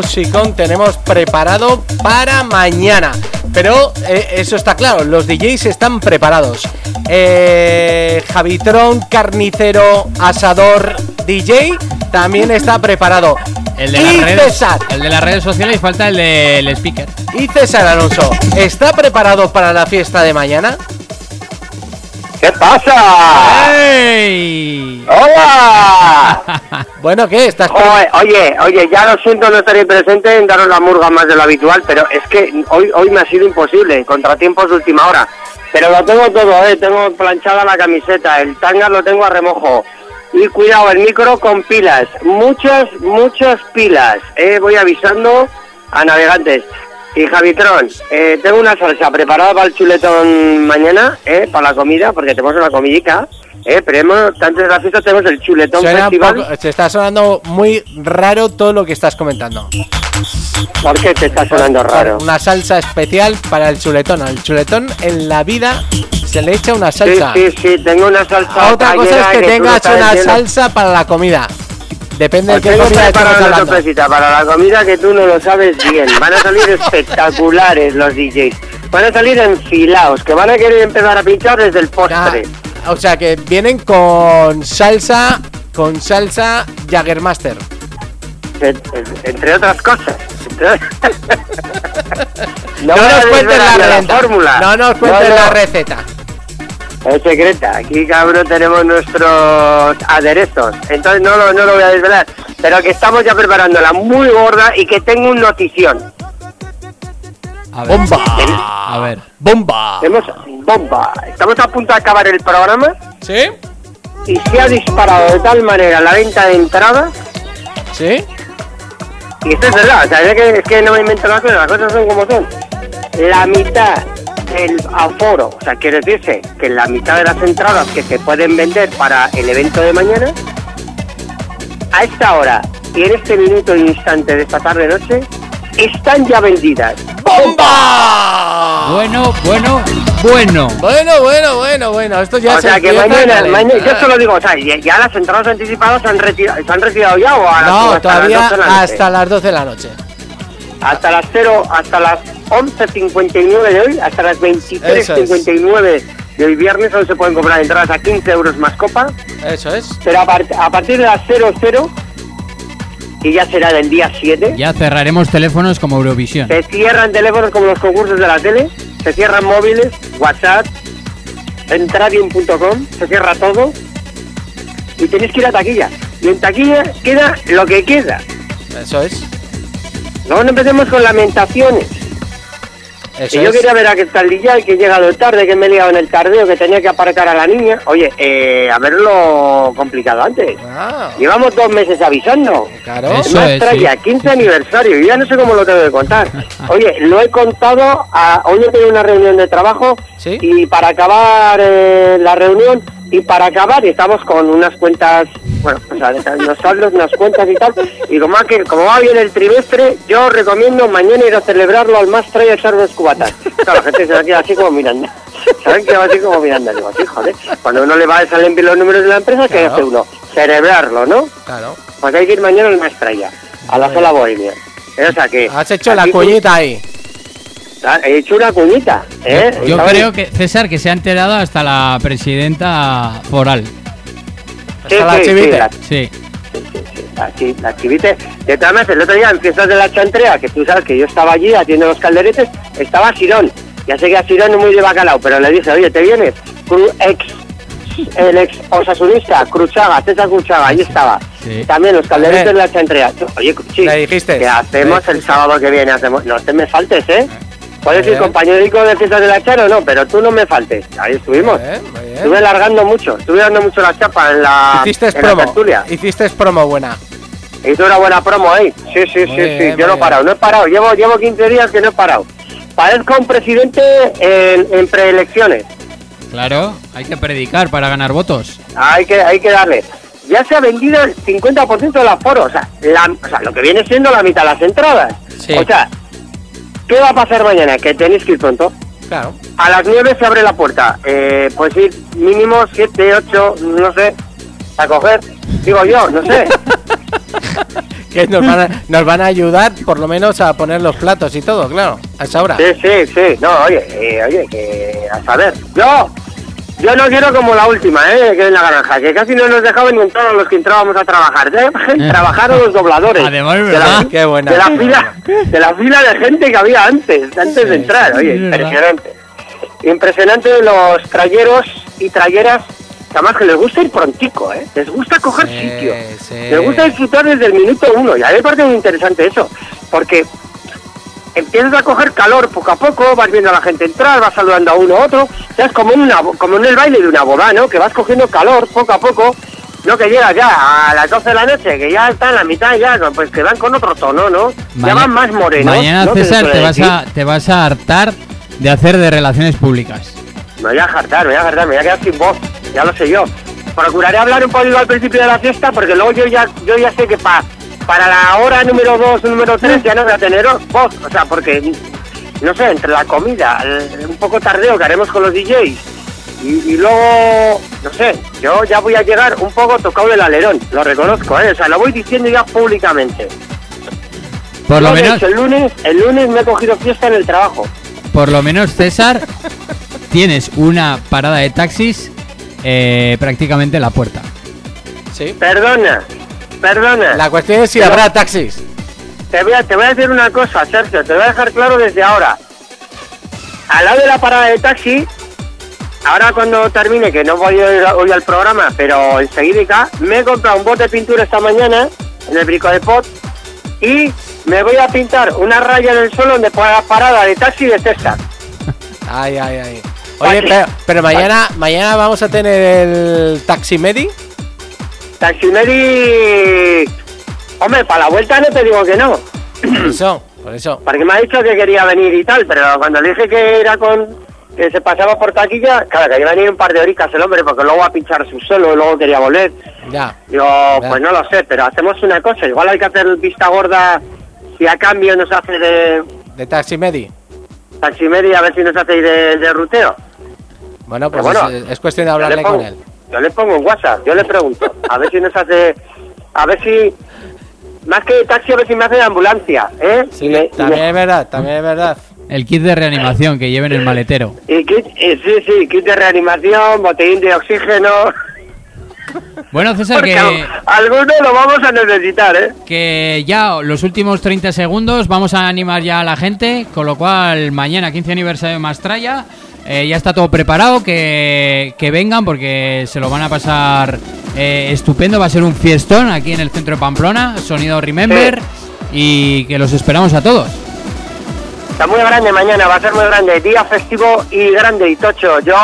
Musicón tenemos preparado para mañana. Pero eh, eso está claro, los DJs están preparados. Eh, Javitron, carnicero, asador, DJ también está preparado. El de, y las redes, César, el de las redes sociales y falta el del speaker. y César Alonso, ¿está preparado para la fiesta de mañana? ¿Qué pasa? ¡Ey! ¡Hola! Bueno, ¿qué? ¿Estás oye, oye, ya lo siento no estaré presente en daros la murga más de lo habitual, pero es que hoy, hoy me ha sido imposible, contratiempos de última hora. Pero lo tengo todo, eh, tengo planchada la camiseta, el tanga lo tengo a remojo. Y cuidado, el micro con pilas, muchas, muchas pilas. Eh, voy avisando a navegantes. Y Javitron, eh, tengo una salsa preparada para el chuletón mañana, eh, para la comida, porque tenemos una comidica. Eh, pero hemos, antes de la fiesta tenemos el chuletón Suena festival. poco- se está sonando muy raro todo lo que estás comentando. ¿Por qué te está sonando raro? Una salsa especial para el chuletón. Al chuletón en la vida se le echa una salsa. sí, sí, tengo una salsa. Otra cosa es que no tengas una salsa para la comida. Depende de qué comida una hablando. sorpresita para la comida que tú no lo sabes bien. Van a salir espectaculares los DJs. Van a salir enfilados, que van a querer empezar a pinchar desde el postre. O sea que vienen con salsa, con salsa Jaggermaster. En- en- Entre otras cosas. No, nos cuentes la receta. fórmula. No nos cuentes No, no. la receta. Es secreta. Aquí, cabrón, tenemos nuestros aderezos. Entonces no lo, no lo voy a desvelar. Pero que estamos ya preparándola muy gorda y que tengo un notición. A ver. Bomba. A ver. Bomba. Bomba. Estamos a punto de acabar el programa ¿Sí? y se ha disparado de tal manera la venta de entradas. ¿Sí? Y esto es verdad, o sea, es que, es que no me invento las cosas, las cosas son como son. La mitad del aforo, o sea, quiere decirse que la mitad de las entradas que se pueden vender para el evento de mañana, a esta hora y en este minuto e instante de esta tarde-noche, están ya vendidas. ¡Bomba! Bueno, bueno, bueno. Bueno, bueno, bueno, bueno. Esto ya o se sea, que mañana, mañana, yo solo digo, o sea, ya, ya las entradas anticipadas se han, retirado, se han retirado ya o a las- No, hasta las todavía 12 de la noche? hasta las 12 de la noche. hasta las 0, hasta las 11.59 de hoy, hasta las 23.59 de hoy viernes, aún se pueden comprar entradas a 15 euros más copa, Eso es. pero a, part- a partir de las 00, que ya será del día 7, Ya cerraremos teléfonos como Eurovisión. se cierran teléfonos como los concursos de la tele, se cierran móviles, WhatsApp, entradium.com, se cierra todo y tenéis que ir a taquilla. Y en taquilla queda lo que queda. Eso es. No empecemos con lamentaciones. Eso Que yo es. quería ver a qué tal día y que he llegado tarde, que me he liado en el tardeo, que tenía que aparcar a la niña. Oye, eh, haberlo complicado antes. Ah, Llevamos dos meses avisando. claro. Eso Más es, traya, sí. 15 aniversario. Yo ya no sé cómo lo tengo que contar. Oye, lo he contado. A, hoy he tenido una reunión de trabajo Sí. y para acabar eh, la reunión y para acabar estamos con unas cuentas, bueno, o sea, unos saldos, unas cuentas y tal. Y como que, como va bien el trimestre, yo recomiendo mañana ir a celebrarlo al más traya echar unos cubatas. Claro, la gente se va a quedar así como mirando. ¿Saben que va así como mirando? Digo, así, joder. Cuando uno le va a salen bien los números de la empresa, ¿qué Claro. hace uno? Celebrarlo, ¿no? Claro. Pues hay que ir mañana al más traya, a la sola bohemia. O sea que... Has hecho la cuñita ahí. Ah, He hecho una cuñita, ¿eh? Yo creo que, César, que se ha enterado hasta la presidenta foral. Sí, Hasta la sí, sí, la- Sí. la, chi- la chivite. De todas maneras, el otro día en fiestas de la chantrea, que tú sabes que yo estaba allí haciendo los calderetes, estaba Sirón. Ya sé que a Sirón no muy de bacalao, pero le dije, oye, ¿te vienes? Cru- ex, el ex osasunista, Cruchaga, César Cruchaga, ahí estaba. Sí. También los calderetes Eh. de la chantrea. Oye, sí, Le dijiste. que hacemos Le el sábado que viene, hacemos... No te me faltes, ¿eh? Puedes ir Bien. compañerico de fiestas de la chara o no, pero tú no me faltes. Ahí estuvimos. Muy bien, muy bien. Estuve largando mucho, estuve dando mucho la chapa en la, Hiciste en la promo. tertulia. Hiciste promo buena. Hizo una buena promo ahí. Sí, sí, Muy sí, bien, sí. Yo no he parado, no he parado. Llevo, llevo 15 días que no he parado. Parezco un presidente en, en preelecciones. Claro, hay que predicar para ganar votos. Hay que, hay que darle. Ya se ha vendido el 50% del aforo. O sea, la- o sea, lo que viene siendo la mitad de las entradas. Sí. O sea, ¿qué va a pasar mañana? Que tenéis que ir pronto. Claro. A las 9 se abre la puerta. Eh, pues ir mínimo 7, 8, no sé, a coger. Digo yo, no sé. Que nos van, a, nos van a ayudar por lo menos a poner los platos y todo, claro, a esa hora. Sí, sí, sí. No, oye, eh, oye, que a saber. Yo, yo no quiero como la última, ¿eh? Que en la granja, que casi no nos dejaban ni entrar a los que entrábamos a trabajar. ¿eh? Trabajaron los dobladores. Además, de la, verdad. Qué buena. de la fila, de la fila de gente que había antes, antes de entrar. Oye, impresionante. Impresionante los trayeros y trayeras, además que les gusta ir prontico, ¿eh? Les gusta coger Sí, sitio. sí. Les gusta disfrutar desde el minuto uno. Y a mí me parece muy interesante eso, porque empiezas a coger calor poco a poco, vas viendo a la gente entrar, vas saludando a uno a otro, ya es como en, una, como en el baile de una boda, ¿no? Que vas cogiendo calor poco a poco, no que llegas ya a las 12 de la noche, que ya está en la mitad, ya, pues que van con otro tono, ¿no? ya van más morenos. Mañana, César, te vas, a, te vas a hartar de hacer de relaciones públicas. Me voy a jartar, me voy a jartar, me voy a quedar sin voz, ya lo sé yo. Procuraré hablar un poquito al principio de la fiesta, porque luego yo ya, yo ya sé que pa- para la hora número 2, número 3 ya no voy a tener voz, o sea, porque, no sé, entre la comida, el- un poco tardeo que haremos con los DJs, y, y luego, no sé, yo ya voy a llegar un poco tocado del alerón, lo reconozco, ¿eh? o sea, lo voy diciendo ya públicamente. Por lo menos, hecho, el lunes, el lunes me he cogido fiesta en el trabajo. por lo menos, César, tienes una parada de taxis eh, prácticamente en la puerta. Sí. Perdona, perdona. La cuestión es si Pero- habrá taxis. Te voy, a, te voy a decir una cosa, Sergio, te voy a dejar claro desde ahora. Al lado de la parada de taxi, ahora cuando termine, que no voy a ir hoy al programa, pero enseguida me he comprado un bote de pintura esta mañana en el Brico de Pot y me voy a pintar una raya en el suelo donde ponga parada de taxi de César. Ay, ay, ay. Oye, pero, pero mañana, mañana vamos a tener el Taximedi. Taximedi... Hombre, para la vuelta no te digo que no. Por eso, por eso. Porque me ha dicho que quería venir y tal, pero cuando le dije que era con... que se pasaba por taquilla, claro, que iba a venir un par de horitas el hombre, porque luego va a pinchar su solo y luego quería volver. Ya. Digo, pues no lo sé, pero hacemos una cosa, igual hay que hacer vista gorda si a cambio nos hace de De Taximedi. taximedia, a ver si nos hace de, de ruteo. Bueno, pues bueno, es, es cuestión de hablarle con él. Yo le pongo en WhatsApp, yo le pregunto, a ver si nos hace, a ver si, más que taxi, a ver si me hace de ambulancia, ¿eh? Sí, Y me- y también me- es verdad, también es verdad. El kit de reanimación que lleven el maletero. y kit, eh, sí, sí, kit de reanimación, botellín de oxígeno, Bueno, César, porque que, al- alguno lo vamos a necesitar, ¿eh? que ya los últimos 30 segundos vamos a animar ya a la gente, con lo cual mañana 15 aniversario de Mastraya, eh, ya está todo preparado, que, que vengan porque se lo van a pasar eh, estupendo, va a ser un fiestón aquí en el centro de Pamplona, sonido Remember, y que los esperamos a todos. Está muy grande mañana, va a ser muy grande, día festivo y grande y tocho. Yo,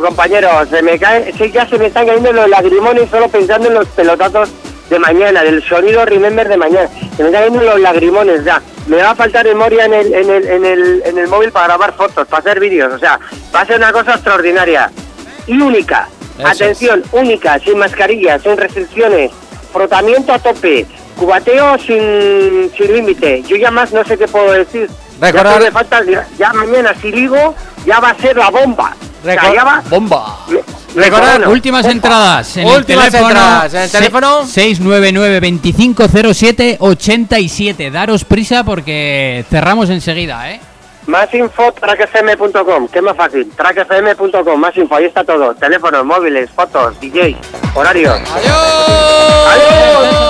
compañeros, se me cae, sí, ya se me están cayendo los lagrimones solo pensando en los pelotazos de mañana, del sonido Remember de mañana. Se me están cayendo los lagrimones ya. Me va a faltar memoria en el, en el, en el, en el móvil para grabar fotos, para hacer vídeos. O sea, va a ser una cosa extraordinaria y única. Eso Atención, única, sin mascarillas, sin restricciones, frotamiento a tope, cubateo sin, sin límite. Yo ya más no sé qué puedo decir. Recordar- Ya, me falta, ya mañana si ligo, ya va a ser la bomba. Bomba. Bueno, Últimas entradas en Últimas el teléfono. entradas en el teléfono. 699 2507 87. Daros prisa porque cerramos enseguida, ¿eh? Más info, trackfm.com, que es más fácil. Trackfm.com, más info, ahí está todo. Teléfonos, móviles, fotos, DJ, horarios. ¡Adiós! ¡Adiós!